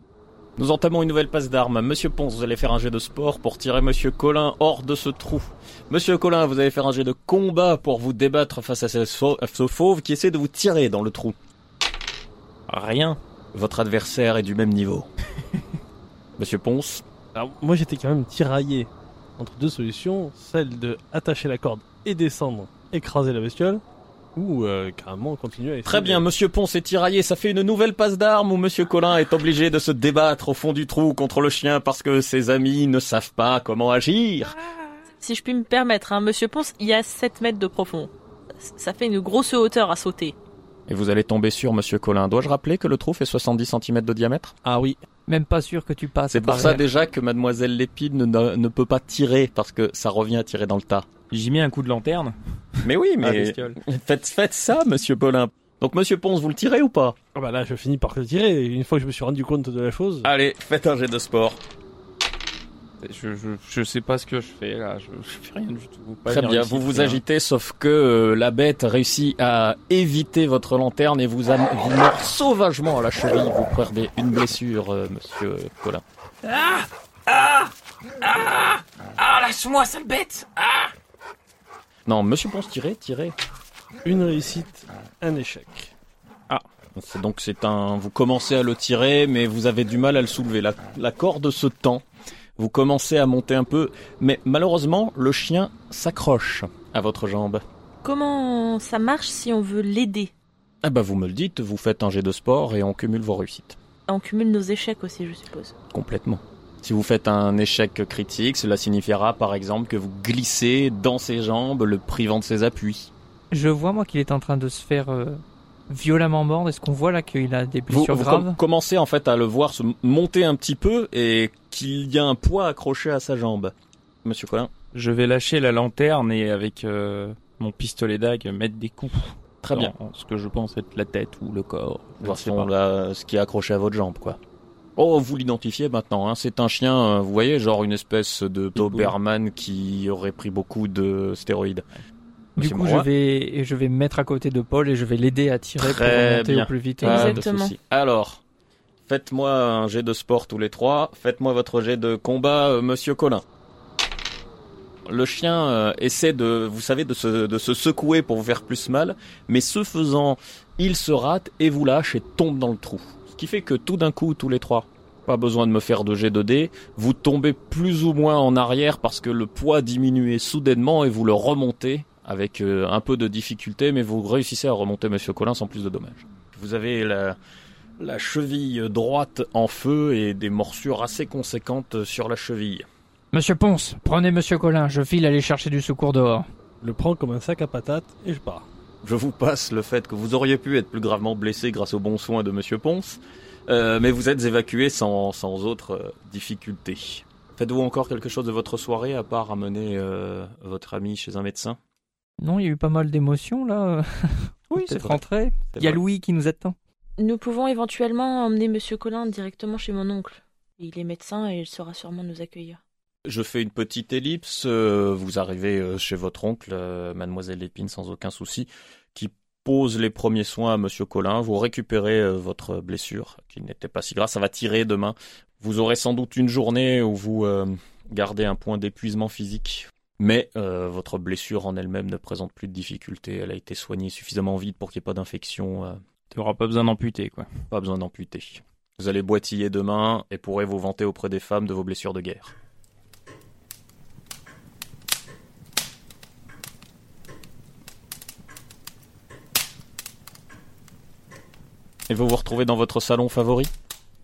Nous entamons une nouvelle passe d'armes. Monsieur Ponce, vous allez faire un jet de sport pour tirer Monsieur Colin hors de ce trou. Monsieur Colin, vous allez faire un jet de combat pour vous débattre face à ce, sau- à ce fauve qui essaie de vous tirer dans le trou. Rien. Votre adversaire est du même niveau. Monsieur Ponce, Alors, moi, j'étais quand même tiraillé entre deux solutions, celle de attacher la corde et descendre, écraser la bestiole, ou euh, carrément continuer à essayer Très bien, de- Monsieur Ponce est tiraillé. Ça fait une nouvelle passe d'armes où Monsieur Colin est obligé de se débattre au fond du trou contre le chien parce que ses amis ne savent pas comment agir. Si je puis me permettre, hein, Monsieur Ponce, il y a 7 mètres de profond. Ça fait une grosse hauteur à sauter. Et vous allez tomber sur Monsieur Colin. Dois-je rappeler que le trou fait 70 cm de diamètre? Ah oui, Même pas sûr que tu passes. C'est pour par ça déjà que Mademoiselle Lépine ne, ne peut pas tirer parce que ça revient à tirer dans le tas. J'y mets un coup de lanterne. Mais oui, Ah, mais faites, faites ça, Monsieur Colin. Donc Monsieur Ponce, vous le tirez ou pas? Ah bah là, je finis par le tirer. Une fois que je me suis rendu compte de la chose, Allez, faites un jet de sport. Je, je, je sais pas ce que je fais là, je, je fais rien du tout. Pas Très bien, vous vous rien. agitez, sauf que euh, la bête réussit à éviter votre lanterne et vous, am- vous mord sauvagement à la cheville. Vous perdez une blessure, euh, Monsieur Colin. Ah Ah Ah Ah Lâche-moi, sale bête Ah Non, Monsieur Ponce, tirez, tirez. une réussite, un échec. C'est donc c'est un. Vous commencez à le tirer, mais vous avez du mal à le soulever. La, la corde se tend. Vous commencez à monter un peu, mais malheureusement, le chien s'accroche à votre jambe. Comment ça marche si on veut l'aider? Ah bah vous me le dites, vous faites un jet de sport et on cumule vos réussites. On cumule nos échecs aussi, je suppose. Complètement. Si vous faites un échec critique, cela signifiera par exemple que vous glissez dans ses jambes, le privant de ses appuis. Je vois moi qu'il est en train de se faire euh, violemment mordre. Est-ce qu'on voit là qu'il a des Vous, blessures vous graves com- commencez en fait à le voir se monter un petit peu et qu'il y a un poids accroché à sa jambe. Monsieur Colin Je vais lâcher la lanterne et avec euh, mon pistolet d'ag mettre des coups. Très bien. Ce que je pense être la tête ou le corps. voir si on ce qui est accroché à votre jambe, quoi. Oh, vous l'identifiez maintenant, hein. c'est un chien, euh, vous voyez, genre une espèce de Doberman qui aurait pris beaucoup de stéroïdes. Du Monsieur coup, je vais, je vais me mettre à côté de Paul et je vais l'aider à tirer Très pour remonter bien. au plus vite. Pas de Exactement. souci. Alors, faites-moi un jet de sport tous les trois, faites-moi votre jet de combat, euh, monsieur Colin. Le chien euh, essaie de, vous savez, de se, de se secouer pour vous faire plus mal, mais ce faisant, il se rate et vous lâche et tombe dans le trou. Ce qui fait que tout d'un coup, tous les trois, Pas besoin de me faire de jet de dés. Vous tombez plus ou moins en arrière parce que le poids diminue soudainement et vous le remontez avec euh, un peu de difficulté, mais vous réussissez à remonter Monsieur Collin sans plus de dommages. Vous avez la, la cheville droite en feu et des morsures assez conséquentes sur la cheville. Monsieur Ponce, prenez Monsieur Colin, je file aller chercher du secours dehors. Je le prends comme un sac à patates et je pars. Je vous passe le fait que vous auriez pu être plus gravement blessé grâce aux bons soins de Monsieur Ponce, euh, mais vous êtes évacué sans, sans autre euh, difficulté. Faites-vous encore quelque chose de votre soirée à part amener euh, votre ami chez un médecin? Non, il y a eu pas mal d'émotions là. oui, C'est rentré. Il y a. Louis qui nous attend. Nous pouvons éventuellement emmener Monsieur Collin directement chez mon oncle. Il est médecin et il saura sûrement nous accueillir. Je fais une petite ellipse. euh, vous arrivez euh, chez votre oncle, euh, Mademoiselle Lépine, sans aucun souci, qui pose les premiers soins à Monsieur Collin. Vous récupérez votre blessure, qui n'était pas si grave. Ça va tirer demain. Vous aurez sans doute une journée où vous gardez un point d'épuisement physique. Mais euh, votre blessure en elle-même ne présente plus de difficulté. Elle a été soignée suffisamment vite pour qu'il n'y ait pas d'infection. euh, Tu auras pas besoin d'amputer, quoi. pas besoin d'amputer. Vous allez boitiller demain et pourrez vous vanter auprès des femmes de vos blessures de guerre. Et vous vous retrouvez dans votre salon favori?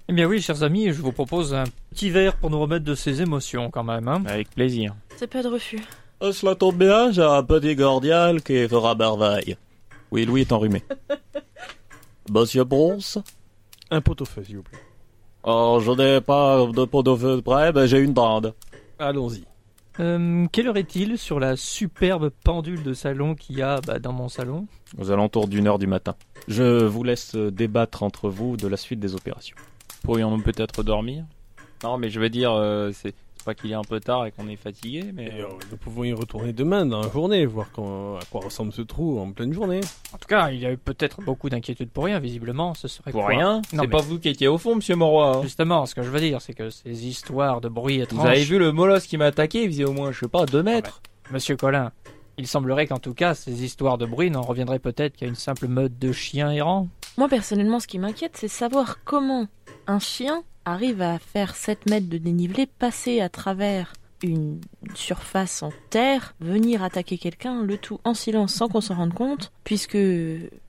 Eh bien oui, chers amis, je vous propose un petit verre pour nous remettre de ces émotions quand même. Hein. Avec plaisir. C'est pas de refus. Euh, Cela tombe bien, j'ai un petit cordial qui fera merveille. Oui, Louis est enrhumé. Monsieur Bronze Un pot au feu, s'il vous plaît. Oh, je n'ai pas de pot de feu près, mais j'ai une bande. Allons-y. Euh, quelle heure est-il sur la superbe pendule de salon qu'il y a bah, dans mon salon? Aux alentours d'une heure du matin. Je vous laisse débattre entre vous de la suite des opérations. Pourrions-nous peut-être dormir? Non, mais je veux dire, euh, c'est pas qu'il est un peu tard et qu'on est fatigué, mais... Et, euh, nous pouvons y retourner demain dans la journée, voir quand- à quoi ressemble ce trou en pleine journée. En tout cas, il y a eu peut-être beaucoup d'inquiétudes pour rien, visiblement. Ce serait Pour quoi rien C'est mais- pas vous qui étiez au fond, monsieur Moroy. hein. Justement, ce que je veux dire, c'est que ces histoires de bruit étranges... Vous avez vu le molosse qui m'a attaqué Il faisait au moins, je sais pas, 2 mètres. Monsieur Collin, il semblerait qu'en tout cas, ces histoires de bruit n'en reviendraient peut-être qu'à une simple meute de chiens errants. Moi, personnellement, ce qui m'inquiète, c'est savoir comment un chien arrive à faire 7 mètres de dénivelé, passer à travers une surface en terre, venir attaquer quelqu'un, le tout en silence sans qu'on s'en rende compte, puisque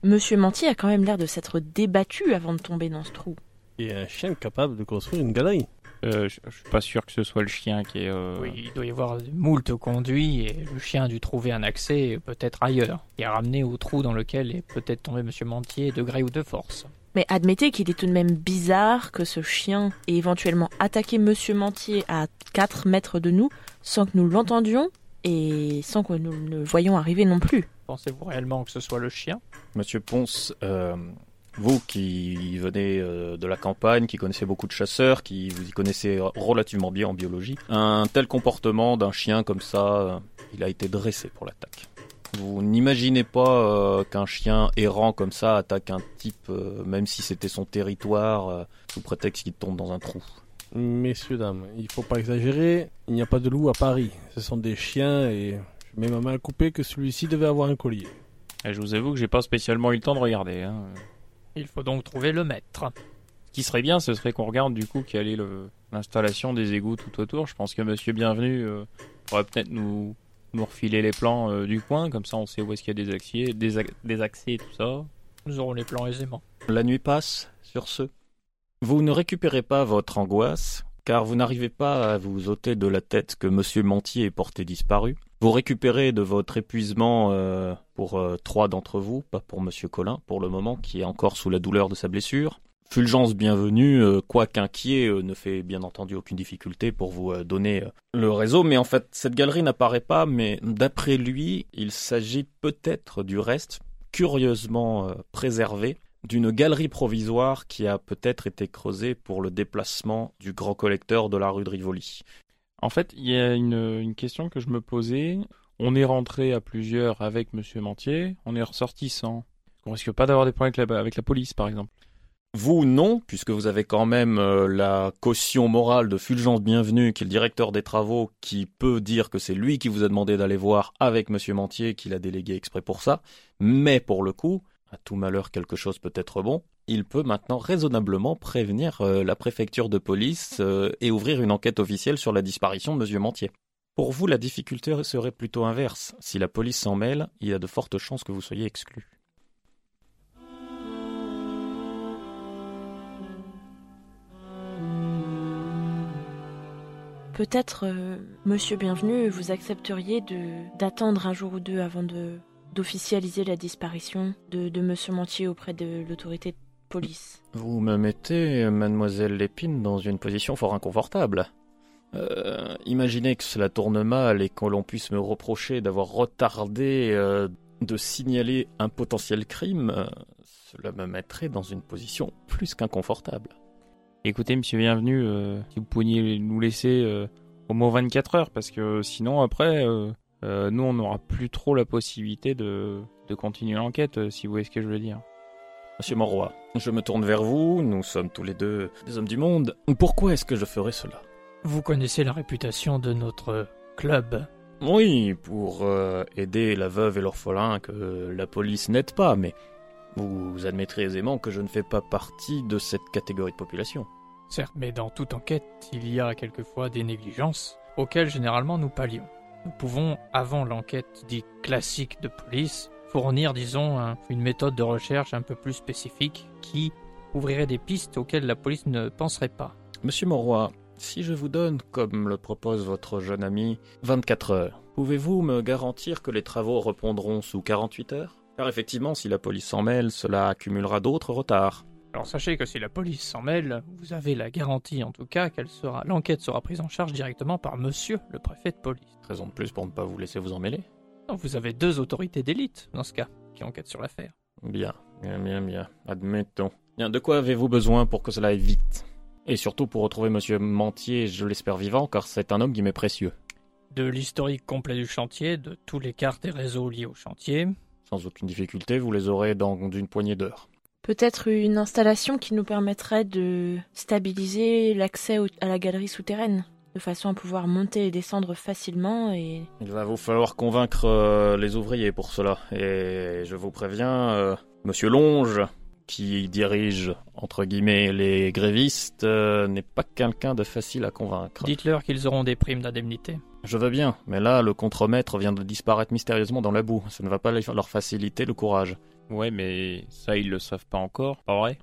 Monsieur Manti a quand même l'air de s'être débattu avant de tomber dans ce trou. Et un chien capable de construire une galerie. Euh, je, je suis pas sûr que ce soit le chien qui est... euh, Oui, il doit y avoir moult conduits et le chien a dû trouver un accès peut-être ailleurs, et a ramené au trou dans lequel est peut-être tombé Monsieur Mantier de gré ou de force. Mais admettez qu'il est tout de même bizarre que ce chien ait éventuellement attaqué Monsieur Mantier à 4 mètres de nous, sans que nous l'entendions et sans que nous le voyions arriver non plus. Pensez-vous réellement que ce soit le chien? Monsieur Ponce, euh, vous qui venez euh, de la campagne, qui connaissez beaucoup de chasseurs, qui vous y connaissez relativement bien en biologie, un tel comportement d'un chien comme ça, euh, il a été dressé pour l'attaque. Vous n'imaginez pas euh, qu'un chien errant comme ça attaque un type, euh, même si c'était son territoire, euh, sous prétexte qu'il tombe dans un trou. Messieurs, dames, il faut pas exagérer, il n'y a pas de loup à Paris. Ce sont des chiens et je mets ma main à couper que celui-ci devait avoir un collier. et je vous avoue que j'ai pas spécialement eu le temps de regarder. Hein. Il faut donc trouver le maître. Ce qui serait bien, ce serait qu'on regarde du coup quelle est l'installation des égouts tout autour. Je pense que Monsieur Bienvenu euh, pourrait peut-être nous, nous refiler les plans euh, du coin, comme ça on sait où est-ce qu'il y a des accès, des, des accès et tout ça. Nous aurons les plans aisément. La nuit passe sur ce. Vous ne récupérez pas votre angoisse, car vous n'arrivez pas à vous ôter de la tête que Monsieur Mantier est porté disparu. Vous récupérez de votre épuisement euh, pour euh, trois d'entre vous, pas pour Monsieur Collin pour le moment, qui est encore sous la douleur de sa blessure. Fulgence bienvenue, euh, inquiet, euh, ne fait bien entendu aucune difficulté pour vous euh, donner euh, le réseau, mais en fait cette galerie n'apparaît pas, mais d'après lui, il s'agit peut-être du reste, curieusement préservé, d'une galerie provisoire qui a peut-être été creusée pour le déplacement du grand collecteur de la rue de Rivoli. En fait, il y a une, question que je me posais. On est rentré à plusieurs avec Monsieur Mantier, on est ressorti sans. On risque pas d'avoir des problèmes avec la police, par exemple? Vous, non, puisque vous avez quand même euh, la caution morale de Fulgence Bienvenue, qui est le directeur des travaux, qui peut dire que c'est lui qui vous a demandé d'aller voir avec Monsieur Mantier, qu'il a délégué exprès pour ça. Mais pour le coup, à tout malheur quelque chose peut être bon. il peut maintenant raisonnablement prévenir euh, la préfecture de police euh, et ouvrir une enquête officielle sur la disparition de Monsieur Mentier. Pour vous, la difficulté serait plutôt inverse. Si la police s'en mêle, il y a de fortes chances que vous soyez exclu. Peut-être, euh, monsieur bienvenu, vous accepteriez d'attendre un jour ou deux avant d'officialiser la disparition de, de monsieur Mentier auprès de l'autorité de police? Vous me mettez, mademoiselle Lépine, dans une position fort inconfortable. Euh, imaginez que cela tourne mal et que l'on puisse me reprocher d'avoir retardé euh, de signaler un potentiel crime. euh, cela me mettrait dans une position plus qu'inconfortable. Écoutez, monsieur Bienvenu, euh, si vous pouviez nous laisser euh, au moins 24 heures, parce que sinon, après, euh, euh, nous, on n'aura plus trop la possibilité de, de continuer l'enquête, euh, si vous voyez ce que je veux dire. Monsieur Monroy, je me tourne vers vous, nous sommes tous les deux des hommes du monde. Pourquoi est-ce que je ferais cela? Vous connaissez la réputation de notre club. Oui, pour euh, aider la veuve et l'orphelin que la police n'aide pas, mais vous admettrez aisément que je ne fais pas partie de cette catégorie de population. Certes, mais dans toute enquête, il y a quelquefois des négligences auxquelles généralement nous pallions. Nous pouvons, avant l'enquête dite classique de police, fournir, disons, un- une méthode de recherche un peu plus spécifique qui ouvrirait des pistes auxquelles la police ne penserait pas. Monsieur Monroy, si je vous donne, comme le propose votre jeune ami, 24 heures, pouvez-vous me garantir que les travaux reprendront sous 48 heures? Car effectivement, si la police s'en mêle, cela accumulera d'autres retards. Alors sachez que si la police s'en mêle, vous avez la garantie en tout cas qu'elle sera, l'enquête sera prise en charge directement par monsieur le préfet de police. Raison de plus pour ne pas vous laisser vous en mêler. Donc vous avez deux autorités d'élite dans ce cas qui enquêtent sur l'affaire. Bien, bien, bien, bien. Admettons. Bien, de quoi avez-vous besoin pour que cela aille vite? Et surtout pour retrouver Monsieur Mentier, je l'espère vivant, car c'est un homme qui m'est précieux. De l'historique complet du chantier, de tous les cartes et réseaux liés au chantier, Sans aucune difficulté, vous les aurez dans une poignée d'heures. Peut-être une installation qui nous permettrait de stabiliser l'accès à la galerie souterraine, de façon à pouvoir monter et descendre facilement et... Il va vous falloir convaincre euh, les ouvriers pour cela. Et je vous préviens, euh, Monsieur Longe, qui dirige, entre guillemets, les grévistes, euh, n'est pas quelqu'un de facile à convaincre. dites-leur qu'ils auront des primes d'indemnité. Je veux bien, mais là, le contremaître vient de disparaître mystérieusement dans la boue. Ça ne va pas leur faciliter le courage. Ouais, mais ça, ils le savent pas encore, pas vrai?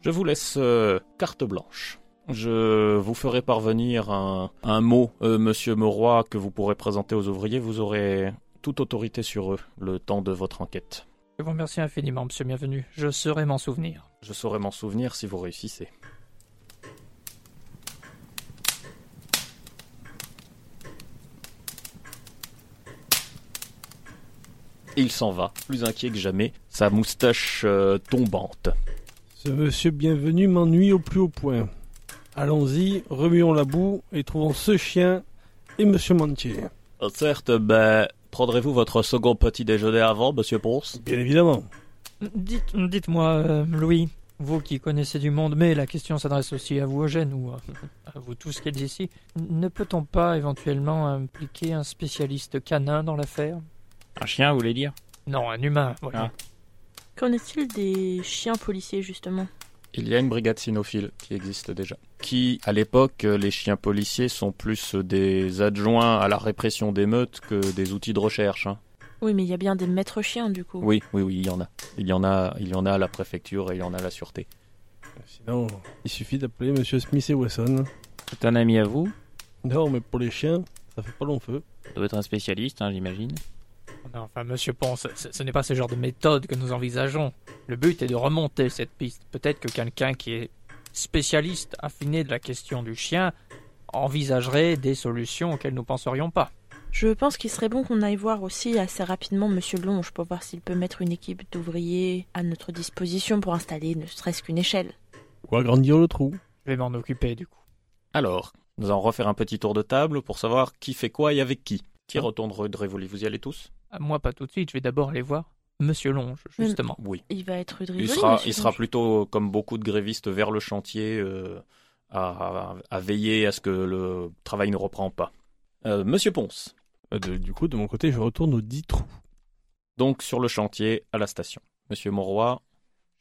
Je vous laisse euh, carte blanche. Je vous ferai parvenir un, un mot, euh, Monsieur Moroy, que vous pourrez présenter aux ouvriers. Vous aurez toute autorité sur eux le temps de votre enquête. Je vous remercie infiniment, monsieur bienvenu. Je saurai m'en souvenir. Je saurai m'en souvenir si vous réussissez. Il s'en va, plus inquiet que jamais, sa moustache euh, tombante. Ce monsieur bienvenu m'ennuie au plus haut point. Allons-y, remuons la boue et trouvons ce chien et monsieur Mantier. Euh, Certes, ben, prendrez-vous votre second petit déjeuner avant, monsieur Ponce? Bien évidemment. Dites, dites-moi, euh, Louis, vous qui connaissez du monde, mais la question s'adresse aussi à vous, Eugène, ou à, à vous tous qui êtes ici. Ne peut-on pas éventuellement impliquer un spécialiste canin dans l'affaire? Un chien, vous voulez dire Non, un humain, voilà. Ah. Qu'en est-il des chiens policiers justement? Il y a une brigade cynophile qui existe déjà. Qui, à l'époque, euh, les chiens policiers sont plus des adjoints à la répression d'émeutes que des outils de recherche. hein. Oui, mais il y a bien des maîtres chiens du coup. Oui, oui, oui, il y en a. Il y en a, il y en a à la préfecture et il y en a à la sûreté. Sinon, il suffit d'appeler monsieur Smith et Wesson. C'est un ami à vous? Non, mais pour les chiens, ça fait pas long feu. Ça doit être un spécialiste, hein, j'imagine. Non, enfin, monsieur Ponce, ce, ce n'est pas ce genre de méthode que nous envisageons. Le but est de remonter cette piste. Peut-être que quelqu'un qui est spécialiste affiné de la question du chien envisagerait des solutions auxquelles nous penserions pas. Je pense qu'il serait bon qu'on aille voir aussi assez rapidement Monsieur Longe pour voir s'il peut mettre une équipe d'ouvriers à notre disposition pour installer ne serait-ce qu'une échelle. Ou agrandir le trou. Je vais m'en occuper du coup. Alors, nous allons refaire un petit tour de table pour savoir qui fait quoi et avec qui. Qui Ah. retourne rue de Rivoli? Vous y allez tous? Moi, pas tout de suite, je vais d'abord aller voir Monsieur Longe, justement. Oui. Il va être rue de Il sera, il sera plutôt, comme beaucoup de grévistes, vers le chantier, euh, à, à- à veiller à ce que le travail ne reprend pas. Euh, Monsieur Ponce, Euh, de- du coup, de mon côté, je retourne aux 10 trous. donc sur le chantier, à la station. Monsieur Monroy,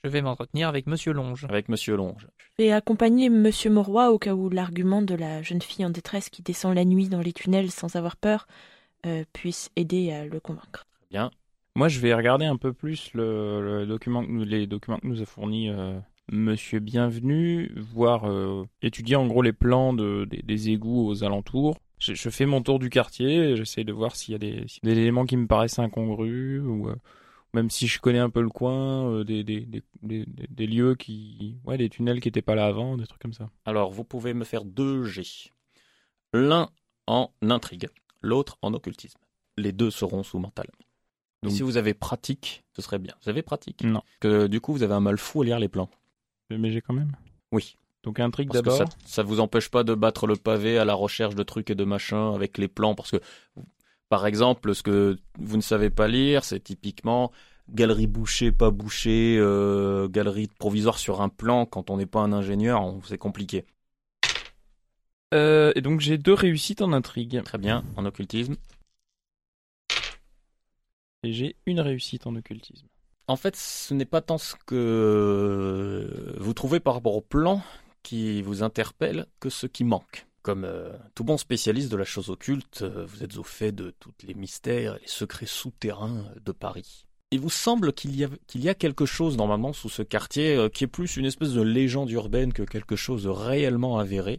Je vais m'entretenir avec Monsieur Longe. avec Monsieur Longe. Et accompagner Monsieur Mauroy au cas où l'argument de la jeune fille en détresse qui descend la nuit dans les tunnels sans avoir peur euh, puisse aider à le convaincre. Bien. Moi, je vais regarder un peu plus le, le document que nous- les documents que nous a fournis euh, Monsieur Bienvenu, voir euh, étudier en gros les plans de, des, des égouts aux alentours. Je, je fais mon tour du quartier, j'essaie de voir s'il y a des, s'il y a des éléments qui me paraissent incongrus ou euh, même si je connais un peu le coin, euh, des, des, des, des, des- des lieux qui, ouais, des tunnels qui étaient pas là avant, des trucs comme ça. Alors, vous pouvez me faire deux G. L'un en intrigue, l'autre en occultisme. Les deux seront sous mental. Donc- si vous avez pratique, ce serait bien. Vous avez pratique Non. Que du coup, vous avez un mal fou à lire les plans. Mais j'ai quand même. Oui. Donc intrigue d'abord. ça, ça vous empêche pas de battre le pavé à la recherche de trucs et de machins avec les plans. Parce que, par exemple, ce que vous ne savez pas lire, c'est typiquement galerie bouchée, pas bouchée, euh, galerie provisoire sur un plan. Quand on n'est pas un ingénieur, c'est compliqué. Euh, et donc j'ai deux réussites en intrigue Très bien, en occultisme. et j'ai une réussite en occultisme. En fait, ce n'est pas tant ce que vous trouvez par rapport au plan qui vous interpelle que ce qui manque. Comme euh, tout bon spécialiste de la chose occulte, euh, vous êtes au fait de tous les mystères et les secrets souterrains de Paris. Il vous semble qu'il y, a, qu'il y a quelque chose normalement sous ce quartier euh, qui est plus une espèce de légende urbaine que quelque chose de réellement avéré,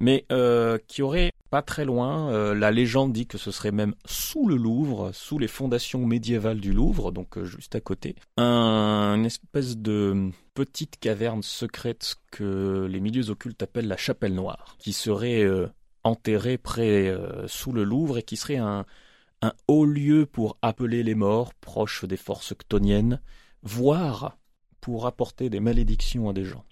mais euh, qui aurait pas très loin, euh, la légende dit que ce serait même sous le Louvre, sous les fondations médiévales du Louvre, donc euh, juste à côté, un, une espèce de petite caverne secrète que les milieux occultes appellent la chapelle noire, qui serait enterrée près sous le Louvre et qui serait un, haut lieu pour appeler les morts proches des forces ctoniennes, voire pour apporter des malédictions à des gens.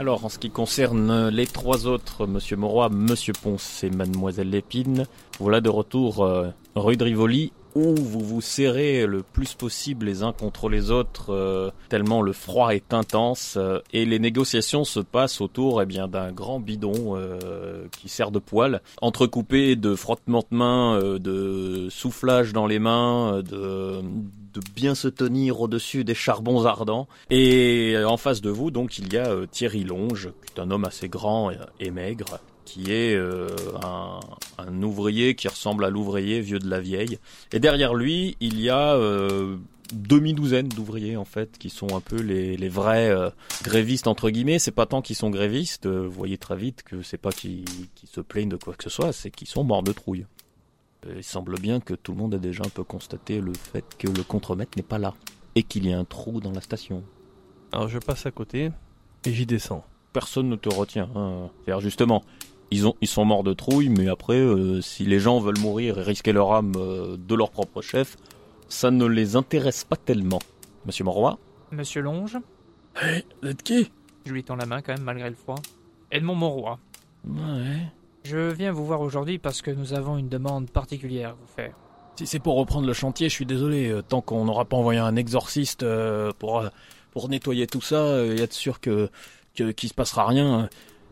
Alors, en ce qui concerne les trois autres, Monsieur Mauroy, Monsieur Ponce et Mademoiselle Lépine, voilà de retour euh, rue de Rivoli, où vous vous serrez le plus possible les uns contre les autres, euh, tellement le froid est intense, euh, et les négociations se passent autour eh bien d'un grand bidon euh, qui sert de poêle, entrecoupé de frottements de mains, euh, de soufflage dans les mains, de de bien se tenir au-dessus des charbons ardents. Et euh, en face de vous, donc, il y a euh, Thierry Longe, qui est un homme assez grand et, et maigre, qui est euh, un, ouvrier qui ressemble à l'ouvrier vieux de la vieille. Et derrière lui, il y a euh, demi-douzaine d'ouvriers, en fait, qui sont un peu les, vrais euh, grévistes, entre guillemets. C'est pas tant qu'ils sont grévistes, euh, vous voyez très vite que c'est pas qu'ils se plaignent de quoi que ce soit, c'est qu'ils sont morts de trouille. Il semble bien que tout le monde a déjà un peu constaté le fait que le contremaître n'est pas là et qu'il y a un trou dans la station. Alors je passe à côté et j'y descends. Personne ne te retient. Hein. C'est-à-dire justement, ils, ont, ils sont morts de trouille, mais après, euh, si les gens veulent mourir et risquer leur âme euh, de leur propre chef, ça ne les intéresse pas tellement. Monsieur Moroy Monsieur Longe, Hé, vous êtes qui? Je lui tends la main quand même malgré le froid. Edmond Monroy, Ouais. Je viens vous voir aujourd'hui parce que nous avons une demande particulière à vous faire. Si c'est pour reprendre le chantier, je suis désolé. euh, Tant qu'on n'aura pas envoyé un exorciste euh, pour, euh, pour nettoyer tout ça et être sûr que que- qu'il se passera rien, euh,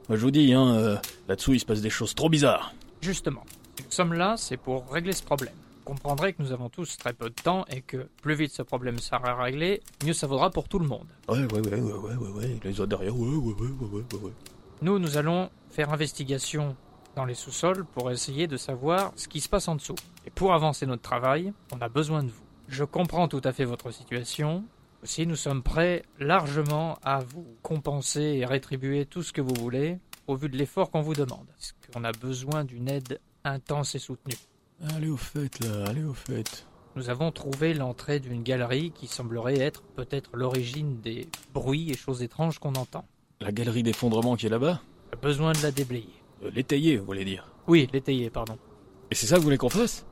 moi, je vous dis, hein, euh, là-dessous il se passe des choses trop bizarres. Justement, nous sommes là, c'est pour régler ce problème. Vous comprendrez que nous avons tous très peu de temps et que plus vite ce problème sera réglé, mieux ça vaudra pour tout le monde. Ouais, ouais, ouais, ouais, ouais, ouais, ouais. Les autres derrière, ouais, ouais, ouais, ouais, ouais, ouais. Nous, nous allons faire investigation dans les sous-sols pour essayer de savoir ce qui se passe en dessous. Et pour avancer notre travail, on a besoin de vous. Je comprends tout à fait votre situation. Aussi, nous sommes prêts largement à vous compenser et rétribuer tout ce que vous voulez au vu de l'effort qu'on vous demande. Parce qu'on a besoin d'une aide intense et soutenue? Allez au fait, là, allez au fait. Nous avons trouvé l'entrée d'une galerie qui semblerait être peut-être l'origine des bruits et choses étranges qu'on entend. La galerie d'effondrement qui est là-bas? Besoin de la déblayer. Euh, L'étayer, vous voulez dire? Oui, l'étayer, pardon. Et c'est ça que vous voulez qu'on fasse?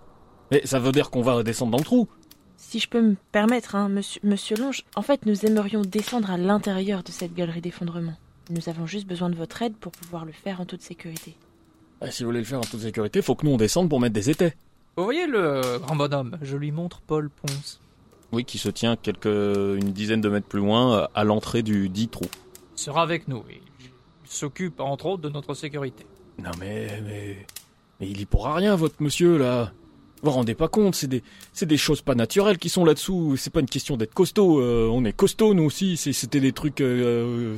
Mais ça veut dire qu'on va descendre dans le trou. Si je peux me permettre, hein, monsieur, monsieur Longe, en fait, nous aimerions descendre à l'intérieur de cette galerie d'effondrement. Nous avons juste besoin de votre aide pour pouvoir le faire en toute sécurité. Ah, si vous voulez le faire en toute sécurité, faut que nous on descende pour mettre des étais. Vous voyez le grand bonhomme? Je lui montre Paul Ponce. Oui, qui se tient quelques une dizaine de mètres plus loin, à l'entrée du dit trou. Il sera avec nous et il s'occupe entre autres de notre sécurité. Non mais mais Mais il y pourra rien, votre monsieur, là. Vous vous rendez pas compte, c'est des, c'est des choses pas naturelles qui sont là-dessous. C'est pas une question d'être costaud. euh, on est costaud, nous aussi. C'était des trucs. euh,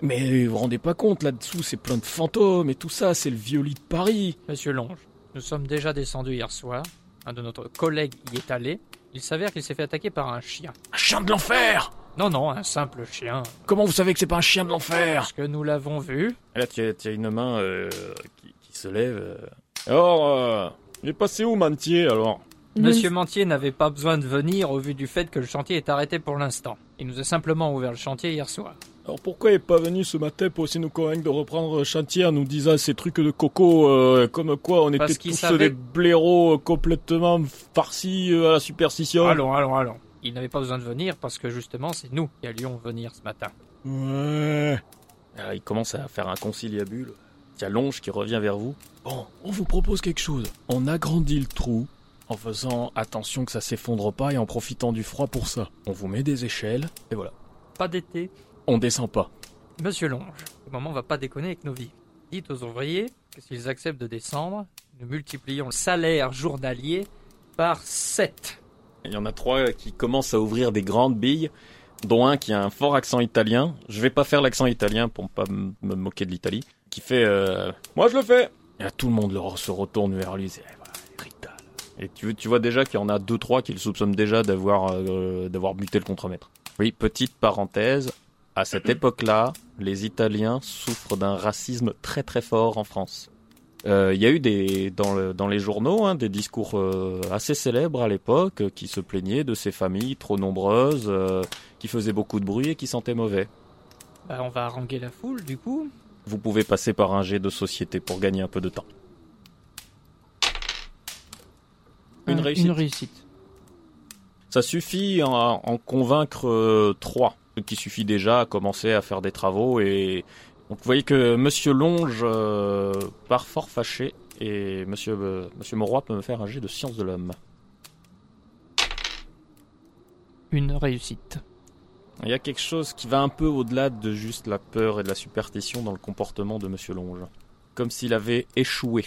Mais vous vous rendez pas compte, là-dessous, c'est plein de fantômes et tout ça. C'est le vieux lit de Paris. Monsieur Longe, nous sommes déjà descendus hier soir. Un de notre collègue y est allé. Il s'avère qu'il s'est fait attaquer par un chien. Un chien de l'enfer Non, non, un simple chien. Comment vous savez que c'est pas un chien de l'enfer Parce que nous l'avons vu. Là, tu as, tu as une main euh, qui, qui se lève. euh. Alors, euh, il est passé où, Mantier, alors Monsieur Mantier n'avait pas besoin de venir au vu du fait que le chantier est arrêté pour l'instant. Il nous a simplement ouvert le chantier hier soir. Alors pourquoi il est pas venu ce matin pour essayer de nous convaincre de reprendre le chantier en nous disant ces trucs de coco euh, comme quoi on Parce était tous savait- des blaireaux complètement farcis à la superstition? Allons, allons, allons. Il n'avait pas besoin de venir parce que justement c'est nous qui allions venir ce matin. Ouais. Alors, il commence à faire un conciliabule. Il y a Longe qui revient vers vous. Bon, on vous propose quelque chose. On agrandit le trou en faisant attention que ça s'effondre pas et en profitant du froid pour ça. On vous met des échelles et voilà. Pas d'été. On descend pas. Monsieur Longe, le moment va pas déconner avec nos vies. Dites aux ouvriers que s'ils acceptent de descendre, nous multiplions le salaire journalier par 7. Il y en a trois qui commencent à ouvrir des grandes billes, dont un qui a un fort accent italien. Je vais pas faire l'accent italien pour pas me moquer de l'Italie. Qui fait euh, Moi je le fais Et là, tout le monde le- se retourne vers lui. C'est eh, voilà, Rital. Et tu, tu vois déjà qu'il y en a deux trois qui le soupçonnent déjà d'avoir euh, d'avoir buté le contremaître. Oui, petite parenthèse. À cette époque-là, les Italiens souffrent d'un racisme très très fort en France. Euh, Il y a eu des dans, le- dans les journaux hein, des discours euh, assez célèbres à l'époque euh, qui se plaignaient de ces familles trop nombreuses, euh, qui faisaient beaucoup de bruit et qui sentaient mauvais. Bah, on va haranguer la foule du coup. Vous pouvez passer par un jet de société pour gagner un peu de temps. Une Euh, réussite. Une réussite. Ça suffit à en convaincre euh, trois, ce qui suffit déjà à commencer à faire des travaux et donc vous voyez que Monsieur Longe euh, part fort fâché et Monsieur euh, Monsieur Mauroy peut me faire un jet de science de l'homme. Une réussite. Il y a quelque chose qui va un peu au-delà de juste la peur et de la superstition dans le comportement de Monsieur Longe. Comme s'il avait échoué.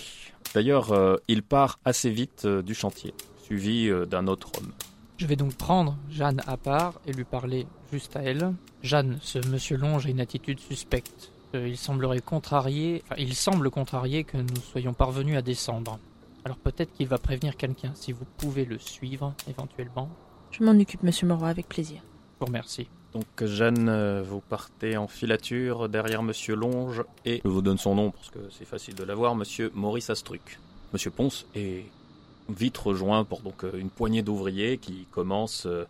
D'ailleurs, euh, il part assez vite euh, du chantier, suivi d'un autre homme. Je vais donc prendre Jeanne à part et lui parler juste à elle. Jeanne, ce monsieur Longe a une attitude suspecte. Euh, il semblerait contrarié, enfin, il semble contrarié que nous soyons parvenus à descendre. Alors peut-être qu'il va prévenir quelqu'un. Si vous pouvez le suivre, éventuellement, Je m'en occupe, monsieur Moreau, avec plaisir. je vous remercie. Donc Jeanne, euh, vous partez en filature derrière Monsieur Longe et je vous donne son nom parce que c'est facile de l'avoir, Monsieur Maurice Astruc. Monsieur Ponce est vite rejoint pour donc euh, une poignée d'ouvriers qui commencent euh,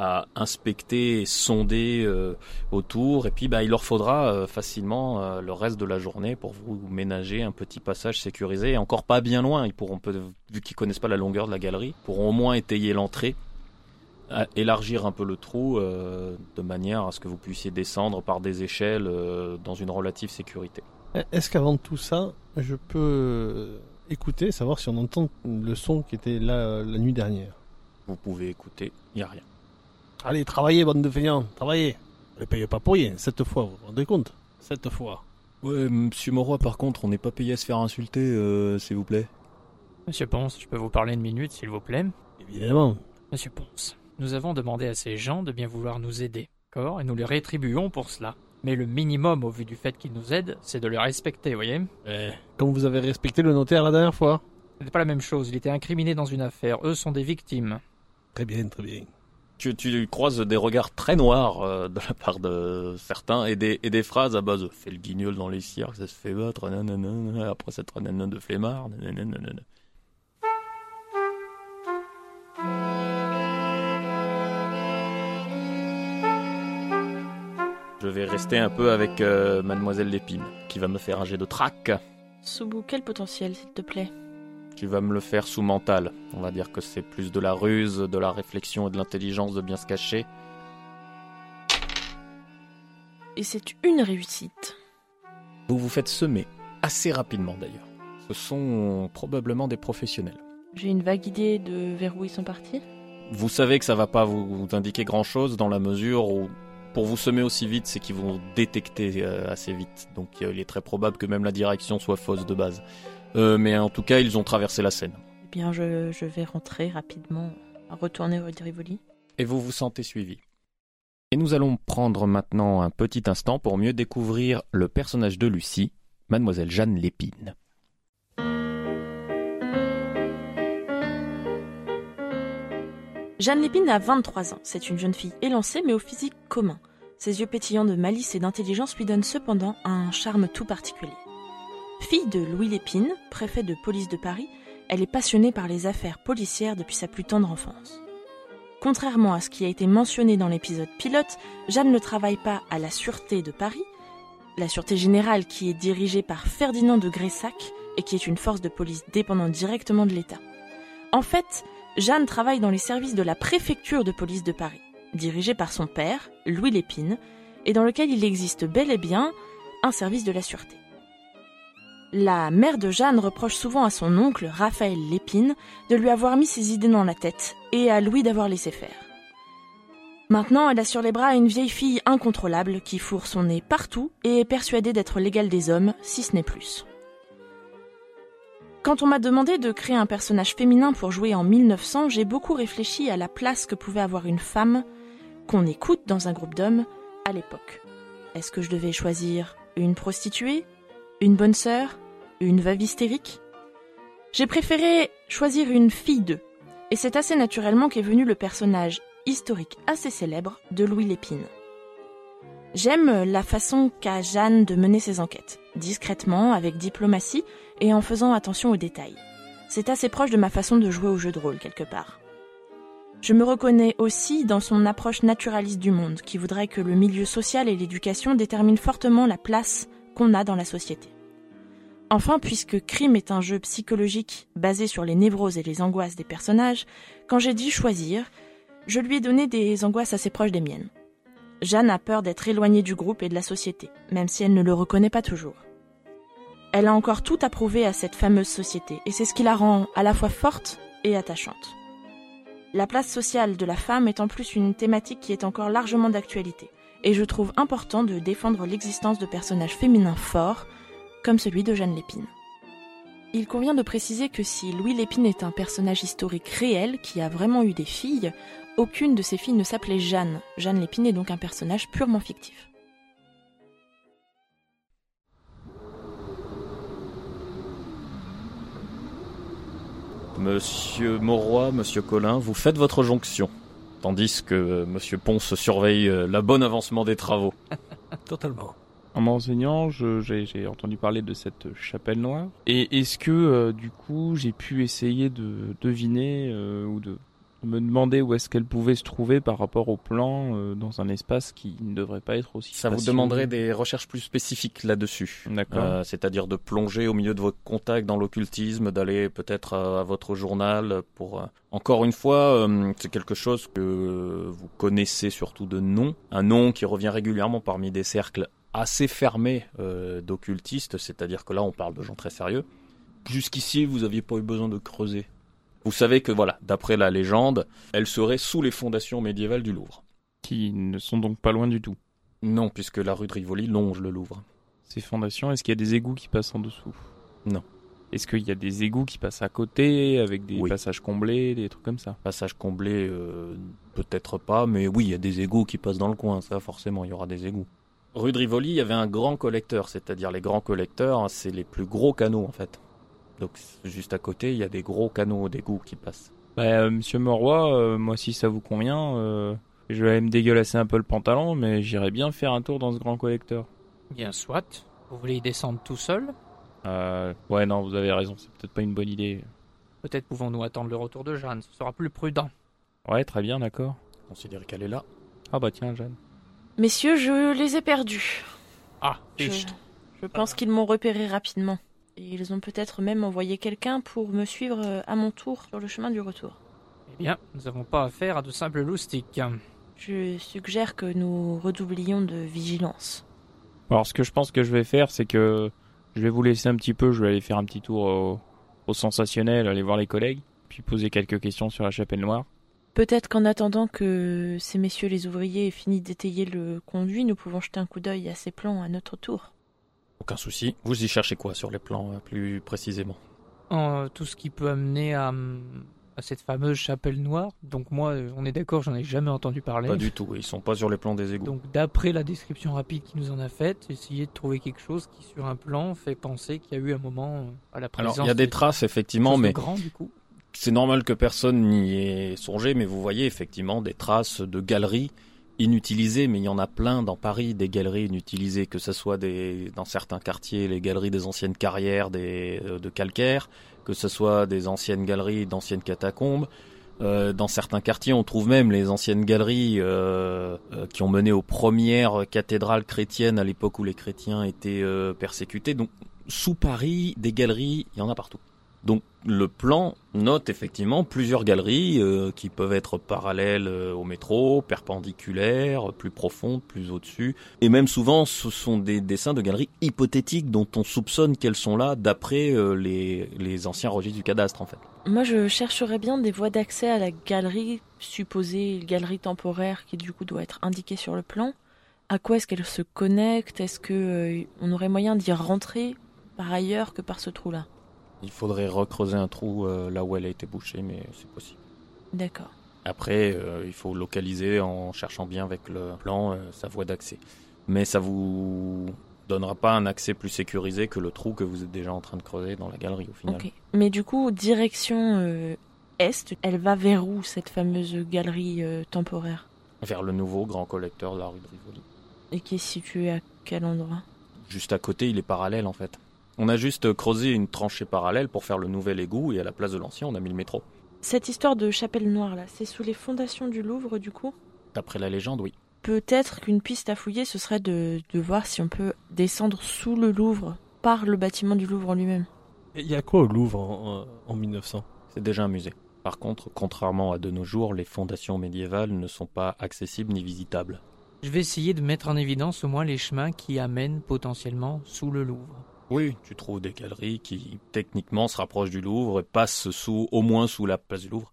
à inspecter sonder euh, autour et puis bah, il leur faudra euh, facilement euh, le reste de la journée pour vous ménager un petit passage sécurisé et encore pas bien loin. Ils pourront vu qu'ils connaissent pas la longueur de la galerie, pourront au moins étayer l'entrée élargir un peu le trou de manière à ce que vous puissiez descendre par des échelles dans une relative sécurité. Est-ce qu'avant tout ça, je peux écouter, savoir si on entend le son qui était là la nuit dernière? Vous pouvez écouter, il n'y a rien. Allez, travaillez, bande de feignants, travaillez. Ne payez pas pour rien, cette fois, vous vous rendez compte Cette fois. Ouais, monsieur Moroy, par contre, on n'est pas payé à se faire insulter, euh, s'il vous plaît. Monsieur Ponce, je peux vous parler une minute, s'il vous plaît? Évidemment. Monsieur Ponce, nous avons demandé à ces gens de bien vouloir nous aider, d'accord? Et nous les rétribuons pour cela. Mais le minimum, au vu du fait qu'ils nous aident, c'est de les respecter, voyez? Eh, comme vous avez respecté le notaire la dernière fois. Ce n'est pas la même chose, il était incriminé dans une affaire, eux sont des victimes. Très bien, très bien. Tu, croises des regards très noirs euh, de la part de certains et des, phrases à base de fais le guignol dans les cirques, ça se fait battre, nanana, après cette nanana de flemmard, nanana. Je vais rester un peu avec euh, Mademoiselle Lépine, qui va me faire un jet de trac. Soubou, quel potentiel, s'il te plaît Tu vas me le faire sous mental. On va dire que c'est plus de la ruse, de la réflexion et de l'intelligence de bien se cacher. Et c'est une réussite. Vous vous faites semer, assez rapidement d'ailleurs. Ce sont probablement des professionnels. J'ai une vague idée de vers où ils sont partis. Vous savez que ça va pas vous, vous indiquer grand chose dans la mesure où pour vous semer aussi vite, c'est qu'ils vont détecter euh, assez vite. Donc euh, il est très probable que même la direction soit fausse de base. Euh, mais en tout cas, ils ont traversé la Seine. Eh bien, je, je vais rentrer rapidement, retourner rue de Rivoli. Et vous vous sentez suivi. Et nous allons prendre maintenant un petit instant pour mieux découvrir le personnage de Lucie, mademoiselle Jeanne Lépine. Jeanne Lépine a 23 ans. C'est une jeune fille élancée mais au physique commun. Ses yeux pétillants de malice et d'intelligence lui donnent cependant un charme tout particulier. Fille de Louis Lépine, préfet de police de Paris, elle est passionnée par les affaires policières depuis sa plus tendre enfance. Contrairement à ce qui a été mentionné dans l'épisode pilote, Jeanne ne travaille pas à la Sûreté de Paris, la Sûreté Générale qui est dirigée par Ferdinand de Gressac et qui est une force de police dépendant directement de l'État. En fait, Jeanne travaille dans les services de la préfecture de police de Paris, dirigée par son père, Louis Lépine, et dans lequel il existe bel et bien un service de la sûreté. La mère de Jeanne reproche souvent à son oncle, Raphaël Lépine, de lui avoir mis ses idées dans la tête, et à Louis d'avoir laissé faire. Maintenant, elle a sur les bras une vieille fille incontrôlable qui fourre son nez partout et est persuadée d'être l'égale des hommes, si ce n'est plus. Quand on m'a demandé de créer un personnage féminin pour jouer en 1900, j'ai beaucoup réfléchi à la place que pouvait avoir une femme qu'on écoute dans un groupe d'hommes à l'époque. Est-ce que je devais choisir une prostituée, une bonne sœur, une veuve hystérique? J'ai préféré choisir une fille d'eux, et c'est assez naturellement qu'est venu le personnage historique assez célèbre de Louis Lépine. J'aime la façon qu'a Jeanne de mener ses enquêtes, discrètement, avec diplomatie et en faisant attention aux détails. C'est assez proche de ma façon de jouer au jeu de rôle quelque part. Je me reconnais aussi dans son approche naturaliste du monde, qui voudrait que le milieu social et l'éducation déterminent fortement la place qu'on a dans la société. Enfin, puisque Crime est un jeu psychologique basé sur les névroses et les angoisses des personnages, quand j'ai dit choisir, je lui ai donné des angoisses assez proches des miennes. Jeanne a peur d'être éloignée du groupe et de la société, même si elle ne le reconnaît pas toujours. Elle a encore tout à prouver à cette fameuse société, et c'est ce qui la rend à la fois forte et attachante. La place sociale de la femme est en plus une thématique qui est encore largement d'actualité, et je trouve important de défendre l'existence de personnages féminins forts, comme celui de Jeanne Lépine. Il convient de préciser que si Louis Lépine est un personnage historique réel qui a vraiment eu des filles, aucune de ces filles ne s'appelait Jeanne. Jeanne Lépine est donc un personnage purement fictif. Monsieur Mauroy, Monsieur Collin, vous faites votre jonction, tandis que euh, Monsieur Ponce surveille euh, la bonne avancement des travaux. Totalement. En m'enseignant, je- j'ai j'ai entendu parler de cette chapelle noire. Et est-ce que, euh, du coup, j'ai pu essayer de deviner euh, ou de me demander où est-ce qu'elle pouvait se trouver par rapport au plan euh, dans un espace qui ne devrait pas être aussi Ça vous demanderait des recherches plus spécifiques là-dessus. D'accord. Euh, C'est-à-dire de plonger au milieu de vos contacts dans l'occultisme, d'aller peut-être à, à votre journal pour... euh, Encore une fois, euh, c'est quelque chose que vous connaissez surtout de nom. Un nom qui revient régulièrement parmi des cercles assez fermés euh, d'occultistes, c'est-à-dire que là on parle de gens très sérieux. Jusqu'ici, vous n'aviez pas eu besoin de creuser. Vous savez que voilà, d'après la légende, elle serait sous les fondations médiévales du Louvre. Qui ne sont donc pas loin du tout. Non, puisque la rue de Rivoli longe le Louvre. Ces fondations, est-ce qu'il y a des égouts qui passent en dessous? Non. Est-ce qu'il y a des égouts qui passent à côté, avec des Oui. passages comblés, des trucs comme ça? Passage comblé, euh, peut-être pas, mais oui, il y a des égouts qui passent dans le coin, ça forcément, il y aura des égouts. Rue de Rivoli, il y avait un grand collecteur, c'est-à-dire les grands collecteurs, hein, c'est les plus gros canaux en fait. Donc juste à côté, il y a des gros canaux d'égouts qui passent. Bah, euh, monsieur Moroy, euh, moi, si ça vous convient, euh, je vais aller me dégueulasser un peu le pantalon, mais j'irai bien faire un tour dans ce grand collecteur. Bien soit. Vous voulez y descendre tout seul Euh, ouais, non, vous avez raison, c'est peut-être pas une bonne idée. Peut-être pouvons-nous attendre le retour de Jeanne, ce sera plus prudent. Ouais, très bien, d'accord. Considérez qu'elle est là. Ah bah tiens, Jeanne. Messieurs, je les ai perdus. Ah, Je, je pense qu'ils m'ont repéré rapidement. Ils ont peut-être même envoyé quelqu'un pour me suivre euh, à mon tour sur le chemin du retour. Eh bien, nous n'avons pas affaire à de simples loustiques. Je suggère que nous redoublions de vigilance. Alors, ce que je pense que je vais faire, c'est que je vais vous laisser un petit peu, je vais aller faire un petit tour au, au sensationnel, aller voir les collègues, puis poser quelques questions sur la chapelle noire. Peut-être qu'en attendant que ces messieurs les ouvriers aient fini d'étayer le conduit, nous pouvons jeter un coup d'œil à ces plans à notre tour. Aucun souci. Vous y cherchez quoi sur les plans euh, plus précisément En, euh, tout ce qui peut amener à, hum, à cette fameuse chapelle noire. Donc moi, euh, on est d'accord, j'en ai jamais entendu parler. Pas du tout. Ils sont pas sur les plans des égouts. Donc d'après la description rapide qu'il nous en a faite, essayer de trouver quelque chose qui sur un plan fait penser qu'il y a eu un moment à la présence. Alors il y a des de- traces effectivement, mais grand du coup. c'est normal que personne n'y ait songé, mais vous voyez effectivement des traces de galeries inutilisées, mais il y en a plein dans Paris, des galeries inutilisées, que ce soit des, dans certains quartiers, les galeries des anciennes carrières des, euh, de calcaire, que ce soit des anciennes galeries d'anciennes catacombes. Euh, dans certains quartiers, on trouve même les anciennes galeries euh, qui ont mené aux premières cathédrales chrétiennes à l'époque où les chrétiens étaient persécutés. Donc, sous Paris, des galeries, il y en a partout. Donc le plan note effectivement plusieurs galeries euh, qui peuvent être parallèles euh, au métro, perpendiculaires, plus profondes, plus au-dessus. Et même souvent ce sont des dessins de galeries hypothétiques dont on soupçonne qu'elles sont là d'après euh, les, anciens registres du cadastre en fait. Moi, je chercherais bien des voies d'accès à la galerie, supposée galerie temporaire, qui du coup doit être indiquée sur le plan. À quoi est-ce qu'elle se connecte? Est-ce que on aurait moyen d'y rentrer par ailleurs que par ce trou-là? Il faudrait recreuser un trou euh, là où elle a été bouchée mais c'est possible. D'accord. Après, euh, il faut localiser en cherchant bien avec le plan euh, sa voie d'accès. Mais ça vous donnera pas un accès plus sécurisé que le trou que vous êtes déjà en train de creuser dans la galerie au final. Ok. Mais du coup, direction est, elle va vers où cette fameuse galerie temporaire? Vers le nouveau grand collecteur de la rue de Rivoli. et qui est située à quel endroit? Juste à côté, il est parallèle en fait. On a juste creusé une tranchée parallèle pour faire le nouvel égout et à la place de l'ancien, on a mis le métro. Cette histoire de chapelle noire là, c'est sous les fondations du Louvre du coup? D'après la légende, oui. Peut-être qu'une piste à fouiller, ce serait de, de voir si on peut descendre sous le Louvre, par le bâtiment du Louvre lui-même. Il y a quoi au Louvre en, en 1900 C'est déjà un musée. Par contre, contrairement à de nos jours, les fondations médiévales ne sont pas accessibles ni visitables. Je vais essayer de mettre en évidence au moins les chemins qui amènent potentiellement sous le Louvre. Oui, tu trouves des galeries qui techniquement se rapprochent du Louvre et passent sous, au moins sous la place du Louvre?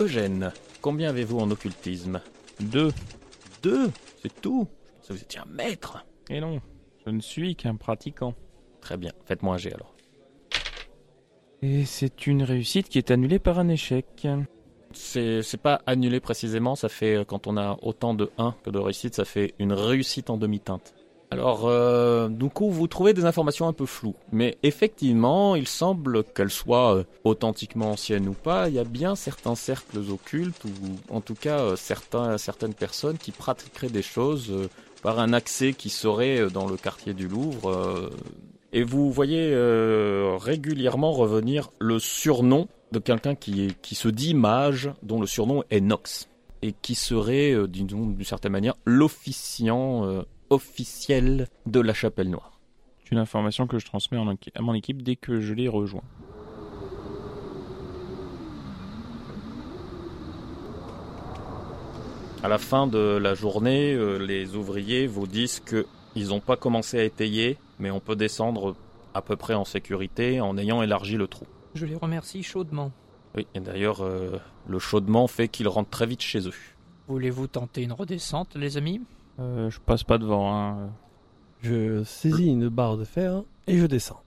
Eugène, combien avez-vous en occultisme? Deux. Deux? C'est tout? Je pensais que vous étiez un maître? Et non, je ne suis qu'un pratiquant. Très bien, faites-moi un jet alors. Et c'est une réussite qui est annulée par un échec. C'est pas annulé précisément, ça fait, euh, quand on a autant de 1 que de réussite, ça fait une réussite en demi-teinte. Alors, euh, du coup, vous trouvez des informations un peu floues. Mais effectivement, il semble qu'elles soient euh, authentiquement anciennes ou pas. Il y a bien certains cercles occultes, ou en tout cas certains, certaines personnes qui pratiqueraient des choses par un accès qui serait dans le quartier du Louvre. et vous voyez régulièrement revenir le surnom de quelqu'un qui, est- qui se dit mage, dont le surnom est Nox, et qui serait, euh, disons, d'une certaine manière, l'officiant euh, officiel de la Chapelle Noire. C'est une information que je transmets en à mon équipe dès que je les rejoins. À la fin de la journée, euh, les ouvriers vous disent que ils n'ont pas commencé à étayer, mais on peut descendre à peu près en sécurité en ayant élargi le trou. Je les remercie chaudement. Oui, et d'ailleurs, euh, le chaudement fait qu'ils rentrent très vite chez eux. Voulez-vous tenter une redescente, les amis? Euh, je passe pas devant. Hein. Je saisis une barre de fer et je descends.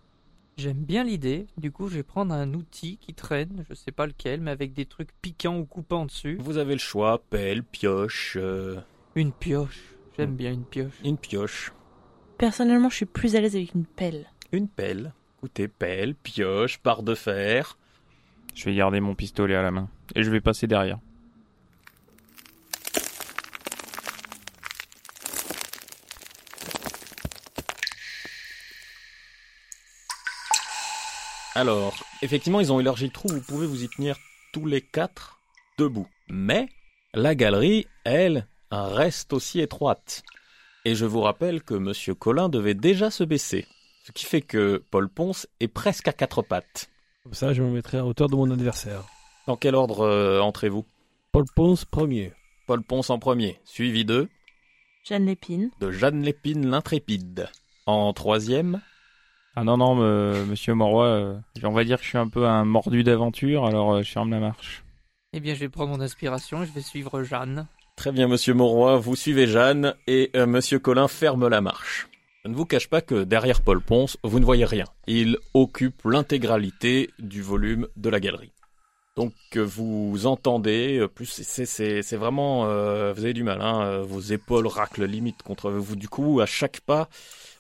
J'aime bien l'idée. Du coup, je vais prendre un outil qui traîne, je sais pas lequel, mais avec des trucs piquants ou coupants dessus. Vous avez le choix, pelle, pioche, euh, Une pioche. J'aime bien une pioche. une pioche. Personnellement, je suis plus à l'aise avec une pelle. Une pelle. Écoutez, pelle, pioche, barre de fer. Je vais garder mon pistolet à la main. Et je vais passer derrière. Alors, effectivement, ils ont élargi le trou, vous pouvez vous y tenir tous les quatre debout. Mais la galerie, elle, reste aussi étroite. Et je vous rappelle que Monsieur Collin devait déjà se baisser. Ce qui fait que Paul Ponce est presque à quatre pattes. Comme ça, je me mettrai à hauteur de mon adversaire. Dans quel ordre euh, entrez-vous? Paul Ponce, premier. Paul Ponce en premier, suivi de, Jeanne Lépine. de Jeanne Lépine l'intrépide. En troisième, Ah non, non, me- monsieur Moroy, euh, on va dire que je suis un peu un mordu d'aventure, alors euh, je ferme la marche. Eh bien, je vais prendre mon inspiration et je vais suivre Jeanne. Très bien, monsieur Monroy, vous suivez Jeanne et euh, monsieur Colin ferme la marche. Je ne vous cache pas que derrière Paul Ponce, vous ne voyez rien. Il occupe l'intégralité du volume de la galerie. Donc euh, vous entendez, euh, plus c'est vraiment euh, vous avez du mal, hein, vos épaules raclent limite contre vous. Du coup, à chaque pas,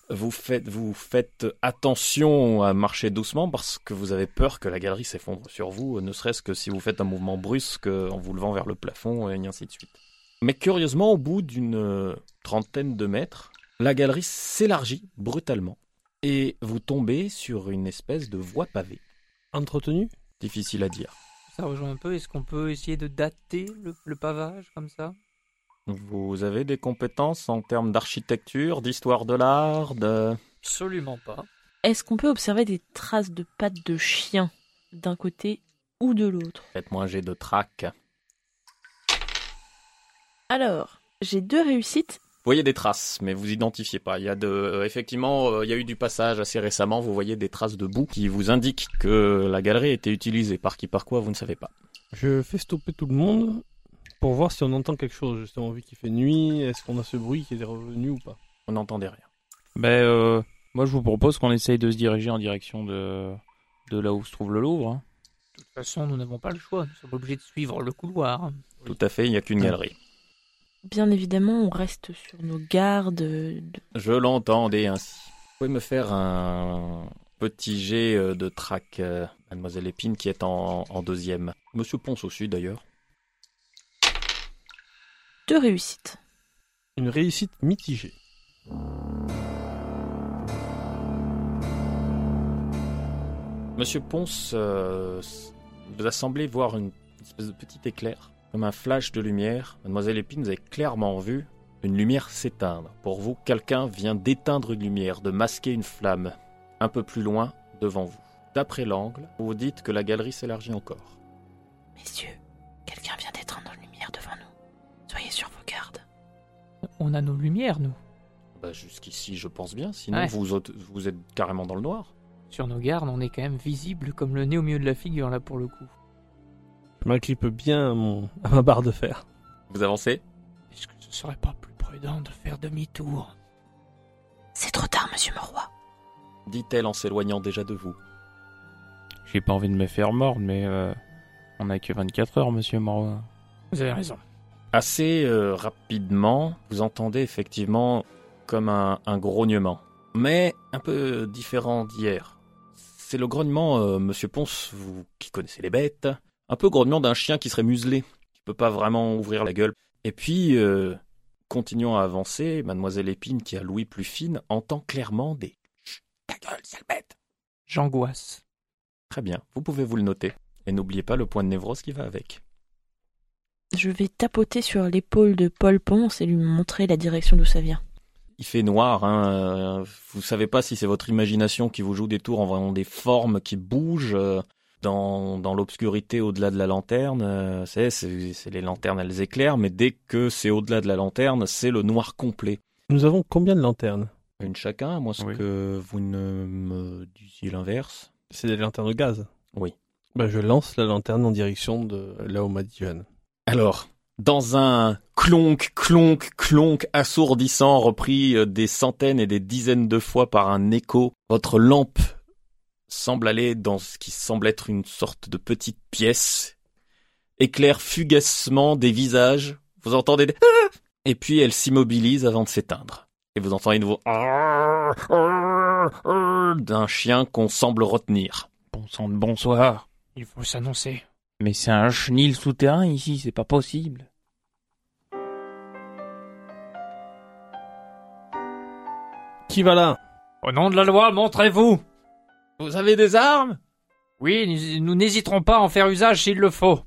vous faites attention à marcher doucement parce que vous avez peur que la galerie s'effondre sur vous, ne serait-ce que si vous faites un mouvement brusque en vous levant vers le plafond et ainsi de suite. Mais curieusement, au bout d'une trentaine de mètres, la galerie s'élargit brutalement et vous tombez sur une espèce de voie pavée. Entretenu? Difficile à dire. Ça rejoint un peu. Est-ce qu'on peut essayer de dater le, le pavage comme ça? Vous avez des compétences en termes d'architecture, d'histoire de l'art, de... Absolument pas. Est-ce qu'on peut observer des traces de pattes de chien d'un côté ou de l'autre? Faites-moi un jet de trac. Alors, j'ai deux réussites. Vous voyez des traces, mais vous identifiez pas. Il y a de, euh, effectivement, euh, il y a eu du passage assez récemment. Vous voyez des traces de boue qui vous indiquent que la galerie a été utilisée par qui, par quoi, vous ne savez pas. Je fais stopper tout le monde pour voir si on entend quelque chose, justement, vu qu'il fait nuit. Est-ce qu'on a ce bruit qui est revenu ou pas? Vous n'entendez rien. Ben, euh, moi je vous propose qu'on essaye de se diriger en direction de, de là où se trouve le Louvre. hein. De toute façon, nous n'avons pas le choix. Nous sommes obligés de suivre le couloir. Tout à fait, il n'y a qu'une galerie. Bien évidemment, on reste sur nos gardes. de- Je l'entendais ainsi. Vous pouvez me faire un petit jet euh, de trac, euh, mademoiselle Épine, qui est en, en deuxième. Monsieur Ponce aussi, d'ailleurs. Deux réussites. Une réussite mitigée. Monsieur Ponce euh, vous a semblé voir une espèce de petit éclair, comme un flash de lumière. Mademoiselle Épine, vous avez clairement vu une lumière s'éteindre. Pour vous, quelqu'un vient d'éteindre une lumière, de masquer une flamme, un peu plus loin, devant vous. D'après l'angle, vous vous dites que la galerie s'élargit encore. Messieurs, quelqu'un vient d'éteindre une lumière devant nous. Soyez sur vos gardes. On a nos lumières, nous. Bah, Jusqu'ici, je pense bien, sinon Ouais. vous, êtes- vous êtes carrément dans le noir. Sur nos gardes, on est quand même visible comme le nez au milieu de la figure, là, pour le coup. Je m'agrippe bien à, mon... à ma barre de fer. Vous avancez Est-ce que ce serait pas plus prudent de faire demi-tour? C'est trop tard, monsieur Moroy. dit-elle en s'éloignant déjà de vous. J'ai pas envie de me faire mordre, mais euh, on a que 24 heures, monsieur Moroy. Vous avez raison. Assez euh, rapidement, vous entendez effectivement comme un, un grognement, mais un peu différent d'hier. C'est le grognement, euh, Monsieur Ponce, vous qui connaissez les bêtes, un peu grognement d'un chien qui serait muselé, qui peut pas vraiment ouvrir la gueule. Et puis, euh, continuant à avancer, Mademoiselle Épine, qui a l'ouïe plus fine, entend clairement des Chut, ta gueule, sale bête. J'angoisse. Très bien, vous pouvez vous le noter. Et n'oubliez pas le point de névrose qui va avec. Je vais tapoter sur l'épaule de Paul Ponce et lui montrer la direction d'où ça vient. il fait noir. Hein. euh, Vous savez pas si c'est votre imagination qui vous joue des tours en voyant des formes qui bougent euh, dans, dans l'obscurité au-delà de la lanterne. euh, C'est, c'est, c'est les lanternes, elles éclairent, mais dès que c'est au-delà de la lanterne, c'est le noir complet. Nous avons combien de lanternes? Une chacun, à moins Oui. que vous ne me disiez l'inverse. C'est des lanternes de gaz? Oui. Bah, je lance la lanterne en direction de là où m'a dit. Alors, dans un clonk, clonk, clonk assourdissant, repris euh, des centaines et des dizaines de fois par un écho, votre lampe semble aller dans ce qui semble être une sorte de petite pièce, éclaire fugacement des visages, vous entendez des... Et puis elle s'immobilise avant de s'éteindre. Et vous entendez de nouveau... d'un chien qu'on semble retenir. Bon sang de bonsoir. Il faut s'annoncer. Mais c'est un chenil souterrain ici, c'est pas possible. Qui va là? Au nom de la loi, montrez-vous Vous avez des armes? Oui, nous- n'hésiterons pas à en faire usage s'il le faut.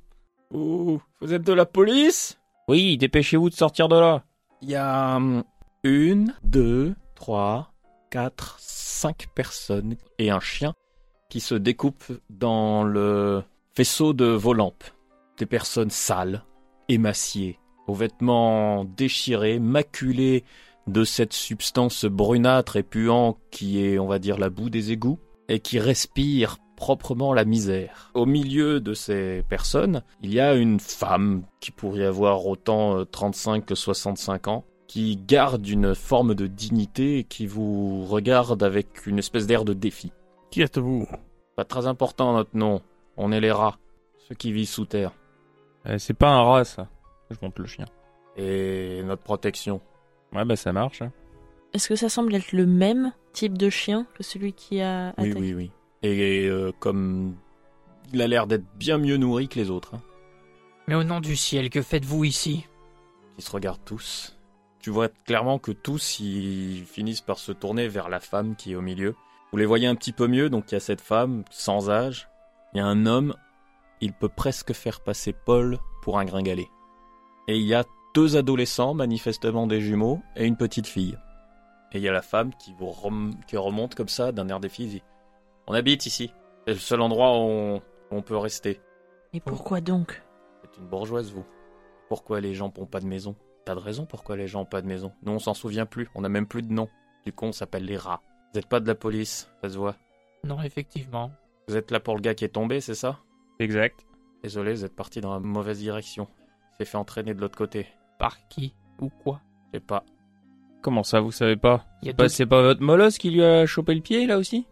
Ouh, vous êtes de la police? Oui, dépêchez-vous de sortir de là. Il y a hum, une, deux, trois, quatre, cinq personnes et un chien qui se découpent dans le faisceau de vos lampes. Des personnes sales, émaciées, aux vêtements déchirés, maculés de cette substance brunâtre et puant qui est, on va dire, la boue des égouts, et qui respire proprement la misère. Au milieu de ces personnes, il y a une femme qui pourrait avoir autant euh, 35 que 65 ans, qui garde une forme de dignité et qui vous regarde avec une espèce d'air de défi. Qui êtes-vous? Pas très important notre nom, on est les rats, ceux qui vivent sous terre. Euh, c'est pas un rat, ça. Je monte le chien. Et notre protection. Ouais, bah ça marche. hein. Est-ce que ça semble être le même type de chien que celui qui a Oui, attaqué oui, oui. Et euh, comme il a l'air d'être bien mieux nourri que les autres, hein, Mais au nom du ciel, que faites-vous ici? Qui se regardent tous. Tu vois clairement que tous ils finissent par se tourner vers la femme qui est au milieu. Vous les voyez un petit peu mieux, donc il y a cette femme sans âge, il y a un homme, il peut presque faire passer Paul pour un gringalet. Et il y a deux adolescents, manifestement des jumeaux, et une petite fille. Et il y a la femme qui vous rem- qui remonte comme ça d'un air défi. On habite ici. C'est le seul endroit où on, où on peut rester. Et pourquoi donc? C'est une bourgeoise, vous. Pourquoi les gens n'ont pas de maison? Pas de raison pourquoi les gens n'ont pas de maison. Nous, on s'en souvient plus. On n'a même plus de nom. Du coup, on s'appelle les rats. Vous n'êtes pas de la police, ça se voit. Non, effectivement. Vous êtes là pour le gars qui est tombé, c'est ça? Exact. Désolé, vous êtes parti dans la mauvaise direction. Il s'est fait entraîner de l'autre côté. Par qui? Ou quoi? Je sais pas. Comment ça, vous savez pas d'autres- c'est pas votre molosse qui lui a chopé le pied, là aussi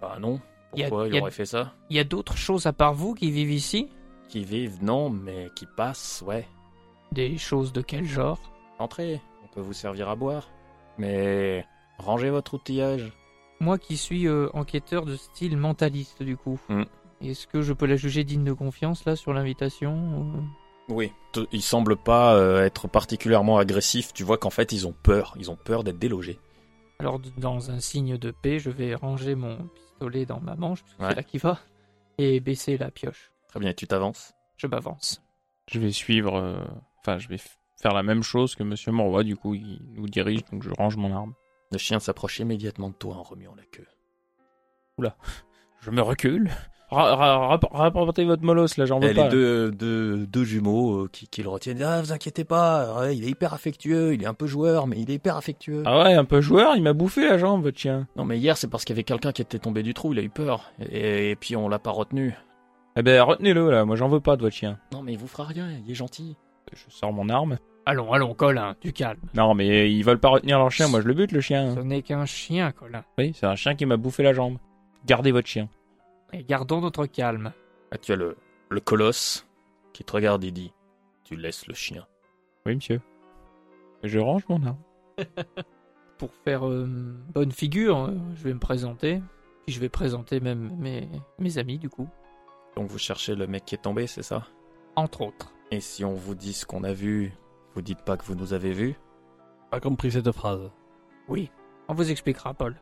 Bah non. Y a- Pourquoi il y a- aurait fait ça il y a d'autres choses à part vous qui vivent ici Qui vivent, non, mais qui passent, ouais. Des choses de quel genre Entrez, on peut vous servir à boire. Mais rangez votre outillage. Moi qui suis euh, enquêteur de style mentaliste, du coup. Hmm. Est-ce que je peux la juger digne de confiance, là, sur l'invitation ou- Oui. Ils semblent pas euh, être particulièrement agressifs. Tu vois qu'en fait, ils ont peur. Ils ont peur d'être délogés. Alors, dans un signe de paix, je vais ranger mon pistolet dans ma manche, parce que Ouais. c'est là qui va, et baisser la pioche. Très bien, tu t'avances? Je m'avance. Je vais suivre. euh, Enfin, je vais faire la même chose que Monsieur Monroy, du coup, il nous dirige, donc je range mon arme. Le chien s'approche immédiatement de toi en remuant la queue. Je me recule. Ra- ra- rap- Rapportez votre molosse, là, j'en veux Et pas. les deux, deux, deux jumeaux euh, qui, qui le retiennent. Ah, vous inquiétez pas, ouais, il est hyper affectueux, il est un peu joueur, mais il est hyper affectueux. Ah ouais, un peu joueur, il m'a bouffé la jambe, votre chien. Non, mais hier, c'est parce qu'il y avait quelqu'un qui était tombé du trou, il a eu peur. Et, et puis on l'a pas retenu. Eh ben, retenez-le, là, moi j'en veux pas de votre chien. Non, mais il vous fera rien, il est gentil. Je sors mon arme. Allons, allons, Colin, du calme. Non, mais ils veulent pas retenir leur chien, moi je le bute, le chien. Ce n'est qu'un chien, Colin. Oui, c'est un chien qui m'a bouffé la jambe. Gardez votre chien. Et gardons notre calme. Ah, tu as le, le colosse qui te regarde et dit Tu laisses le chien. Oui, monsieur. Je range mon arme. Pour faire euh, bonne figure, euh, je vais me présenter. Puis je vais présenter même mes, mes amis, du coup. Donc vous cherchez le mec qui est tombé, c'est ça? Entre autres. Et si on vous dit ce qu'on a vu, vous dites pas que vous nous avez vus? Pas compris cette phrase. Oui. On vous expliquera, Paul.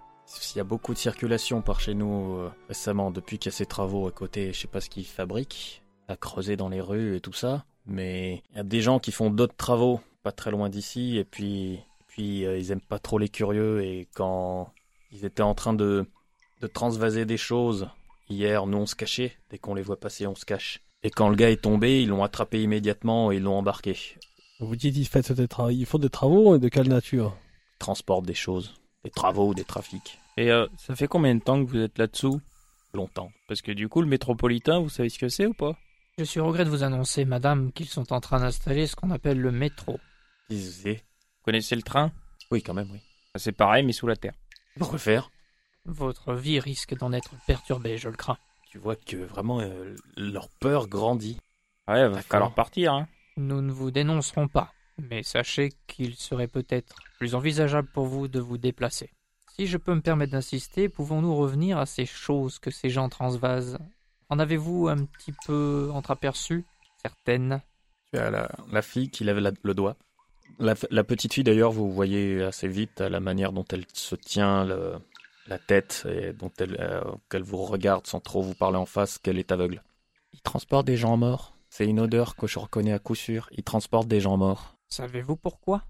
Il y a beaucoup de circulation par chez nous euh, récemment, depuis qu'il y a ces travaux à côté, je sais pas ce qu'ils fabriquent, à creuser dans les rues et tout ça, mais il y a des gens qui font d'autres travaux, pas très loin d'ici, et puis, puis euh, ils aiment pas trop les curieux, et quand ils étaient en train de, de transvaser des choses, hier, nous on se cachait, dès qu'on les voit passer, on se cache. Et quand le gars est tombé, ils l'ont attrapé immédiatement et ils l'ont embarqué. Vous dites ils, font des travaux. ils font des travaux et de quelle nature? Ils transportent des choses, des travaux, des trafics, Et euh, ça fait combien de temps que vous êtes là-dessous? Longtemps. Parce que du coup, le métropolitain, vous savez ce que c'est ou pas? Je suis au regret de vous annoncer, madame, qu'ils sont en train d'installer ce qu'on appelle le métro. Vous connaissez le train? Oui quand même, oui. C'est pareil, mais sous la terre. Pourquoi faire? Votre vie risque d'en être perturbée, je le crains. Tu vois que vraiment euh, leur peur grandit. Ouais, va falloir partir, hein. Nous ne vous dénoncerons pas, mais sachez qu'il serait peut-être plus envisageable pour vous de vous déplacer. Si je peux me permettre d'insister, pouvons-nous revenir à ces choses que ces gens transvasent? En avez-vous un petit peu entreaperçu? Certaines Tu as la, la fille qui lève la- le doigt. La, la petite fille d'ailleurs, vous voyez assez vite à la manière dont elle se tient le- la tête et dont elle, euh, qu'elle vous regarde sans trop vous parler en face qu'elle est aveugle. Ils transportent des gens morts. C'est une odeur que je reconnais à coup sûr. Ils transportent des gens morts. Savez-vous pourquoi?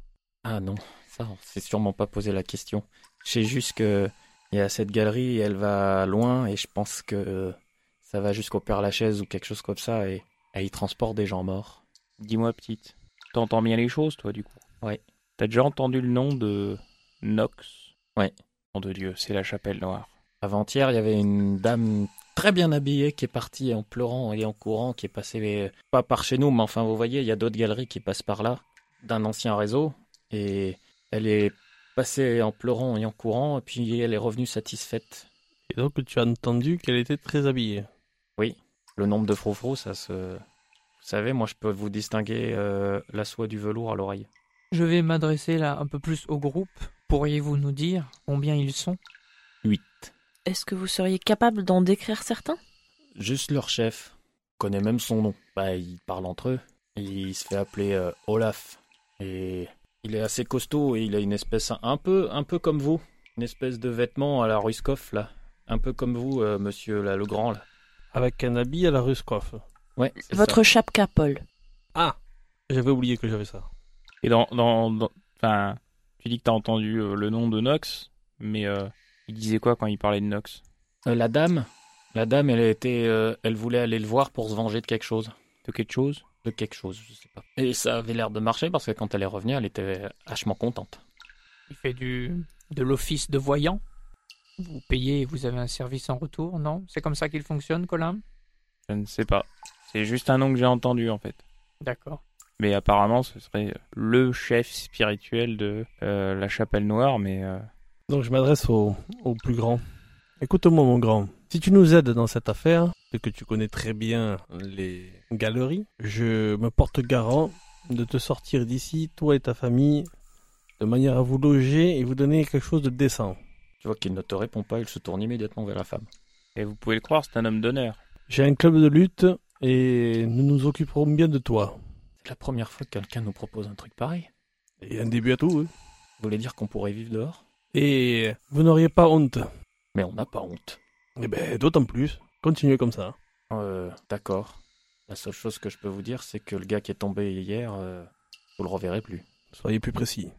Ah non, ça, on s'est sûrement pas posé la question. Je sais juste que il y a cette galerie, elle va loin et je pense que ça va jusqu'au Père Lachaise ou quelque chose comme ça et, et ils transportent des gens morts. Dis-moi, petite. T'entends bien les choses, toi, du coup? Ouais. T'as déjà entendu le nom de Nox? Ouais. Nom de Dieu, c'est la chapelle noire. Avant-hier, il y avait une dame très bien habillée qui est partie en pleurant et en courant, qui est passée pas par chez nous, mais enfin, vous voyez, il y a d'autres galeries qui passent par là, d'un ancien réseau, et elle est passée en pleurant et en courant, et puis elle est revenue satisfaite. Et donc tu as entendu qu'elle était très habillée. Le nombre de froufrous, ça se... Vous savez, moi, je peux vous distinguer euh, la soie du velours à l'oreille. Je vais m'adresser là un peu plus au groupe. Pourriez-vous nous dire combien ils sont? 8. Est-ce que vous seriez capable d'en décrire certains? Juste leur chef. connaît même son nom. Bah, ils parlent entre eux. Il se fait appeler euh, Olaf. Et il est assez costaud et il a une espèce un peu, un peu comme vous. Une espèce de vêtement à la Ruskoff, là. Un peu comme vous, euh, monsieur là, le grand, là. Avec un habit à la Ruskov. Ouais, Votre chapka, Paul. Ah J'avais oublié que j'avais ça. Et dans, dans, dans- enfin, tu dis que t'as entendu euh, le nom de Nox, mais euh, il disait quoi quand il parlait de Nox? Ça. Euh, la dame, la dame, elle était, euh, elle voulait aller le voir pour se venger de quelque chose. De quelque chose? De quelque chose, je sais pas. Et ça avait l'air de marcher parce que quand elle est revenue, elle était vachement contente. Il fait du de l'office de voyant. Vous payez et vous avez un service en retour, non? C'est comme ça qu'il fonctionne, Colin? Je ne sais pas. C'est juste un nom que j'ai entendu en fait. D'accord. Mais apparemment, ce serait euh, le chef spirituel de euh, la chapelle noire, mais euh, Donc je m'adresse au, au plus grand. Écoute-moi mon grand, si tu nous aides dans cette affaire, et que tu connais très bien les galeries, je me porte garant de te sortir d'ici, toi et ta famille, de manière à vous loger et vous donner quelque chose de décent. Tu vois qu'il ne te répond pas, il se tourne immédiatement vers la femme. et vous pouvez le croire, c'est un homme d'honneur. J'ai un club de lutte et nous nous occuperons bien de toi. C'est la première fois que quelqu'un nous propose un truc pareil. Et un début à tout. hein. Vous voulez dire qu'on pourrait vivre dehors? Et vous n'auriez pas honte. Mais on n'a pas honte. Eh ben, d'autant plus. Continuez comme ça. Euh, d'accord. La seule chose que je peux vous dire, c'est que le gars qui est tombé hier, euh, vous le reverrez plus. Soyez plus précis.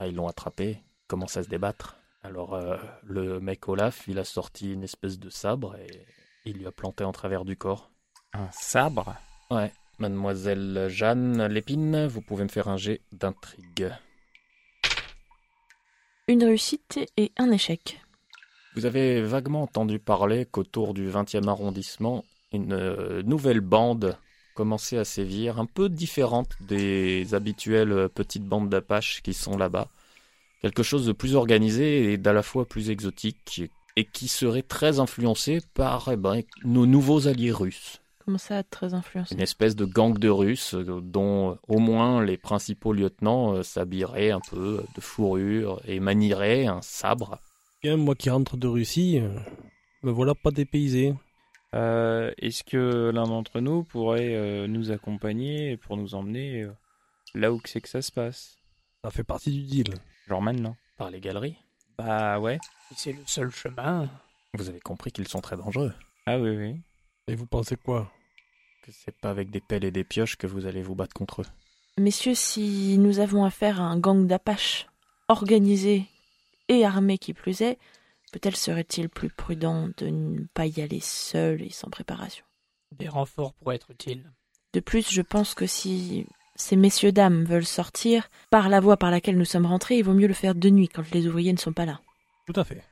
Ah, ils l'ont attrapé, commence à se débattre. Alors euh, le mec Olaf, il a sorti une espèce de sabre et il lui a planté en travers du corps. Un sabre? Ouais. Mademoiselle Jeanne Lépine, vous pouvez me faire un jet d'intrigue. Une réussite et un échec. Vous avez vaguement entendu parler qu'autour du 20e arrondissement, une euh, nouvelle bande commençait à sévir, un peu différente des habituelles euh, petites bandes d'Apaches qui sont là-bas. Quelque chose de plus organisé et d'à la fois plus exotique, et qui serait très influencé par eh ben, nos nouveaux alliés russes. Comment ça, très influencé? Une espèce de gang de Russes euh, dont au moins les principaux lieutenants s'habilleraient un peu de fourrure et manieraient un sabre. Bien, moi qui rentre de Russie, euh, me voilà pas dépaysé. Euh, Est-ce que l'un d'entre nous pourrait euh, nous accompagner pour nous emmener euh, là où que c'est que ça se passe? Ça fait partie du deal. Genre maintenant Par les galeries? Bah ouais. Si c'est le seul chemin. Vous avez compris qu'ils sont très dangereux. Ah oui, oui. Et vous pensez quoi? Que c'est pas avec des pelles et des pioches que vous allez vous battre contre eux. Messieurs, si nous avons affaire à un gang d'Apaches organisé et armé qui plus est, peut-être serait-il plus prudent de ne pas y aller seul et sans préparation? Des renforts pourraient être utiles. De plus, je pense que si ces messieurs-dames veulent sortir par la voie par laquelle nous sommes rentrés, il vaut mieux le faire de nuit quand les ouvriers ne sont pas là. Tout à fait.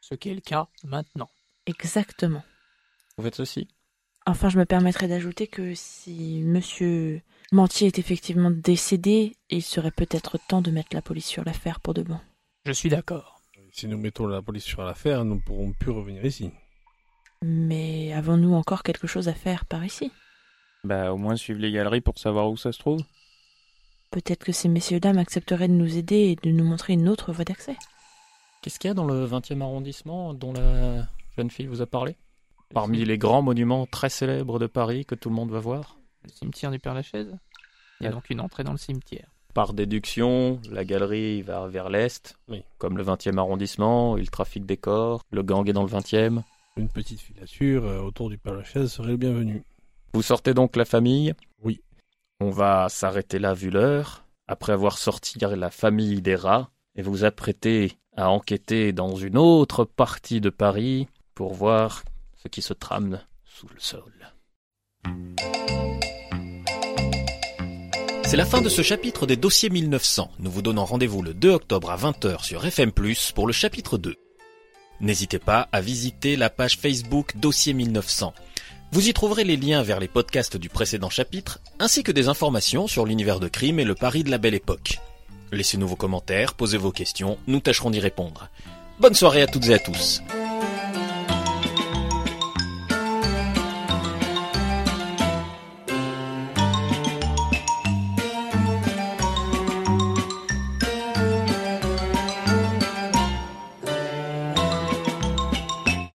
Ce qui est le cas maintenant. Exactement. Vous faites ceci? Enfin, je me permettrai d'ajouter que si monsieur Mentier est effectivement décédé, il serait peut-être temps de mettre la police sur l'affaire pour de bon. Je suis d'accord. Si nous mettons la police sur l'affaire, nous ne pourrons plus revenir ici. Mais avons-nous encore quelque chose à faire par ici? Bah au moins suivre les galeries pour savoir où ça se trouve. Peut-être que ces messieurs-dames accepteraient de nous aider et de nous montrer une autre voie d'accès. Qu'est-ce qu'il y a dans le 20e arrondissement dont la jeune fille vous a parlé? Parmi les grands monuments très célèbres de Paris que tout le monde va voir? Le cimetière du Père-Lachaise? Il y a donc une entrée dans le cimetière. Par déduction, la galerie va vers l'est, Oui. comme le 20e arrondissement, il trafique des corps, le gang est dans le 20e. Une petite filature euh, autour du Père Lachaise serait le bienvenu. Vous sortez donc la famille? Oui. On va s'arrêter là vu l'heure, après avoir sorti la famille des rats, et vous apprêter à enquêter dans une autre partie de Paris pour voir ce qui se trame sous le sol. C'est la fin de ce chapitre des dossiers 1900. Nous vous donnons rendez-vous le 2 octobre à 20h sur FM+, pour le chapitre 2. N'hésitez pas à visiter la page Facebook Dossier 1900. Vous y trouverez les liens vers les podcasts du précédent chapitre, ainsi que des informations sur l'univers de crime et le Paris de la belle époque. Laissez-nous vos commentaires, posez vos questions, nous tâcherons d'y répondre. Bonne soirée à toutes et à tous.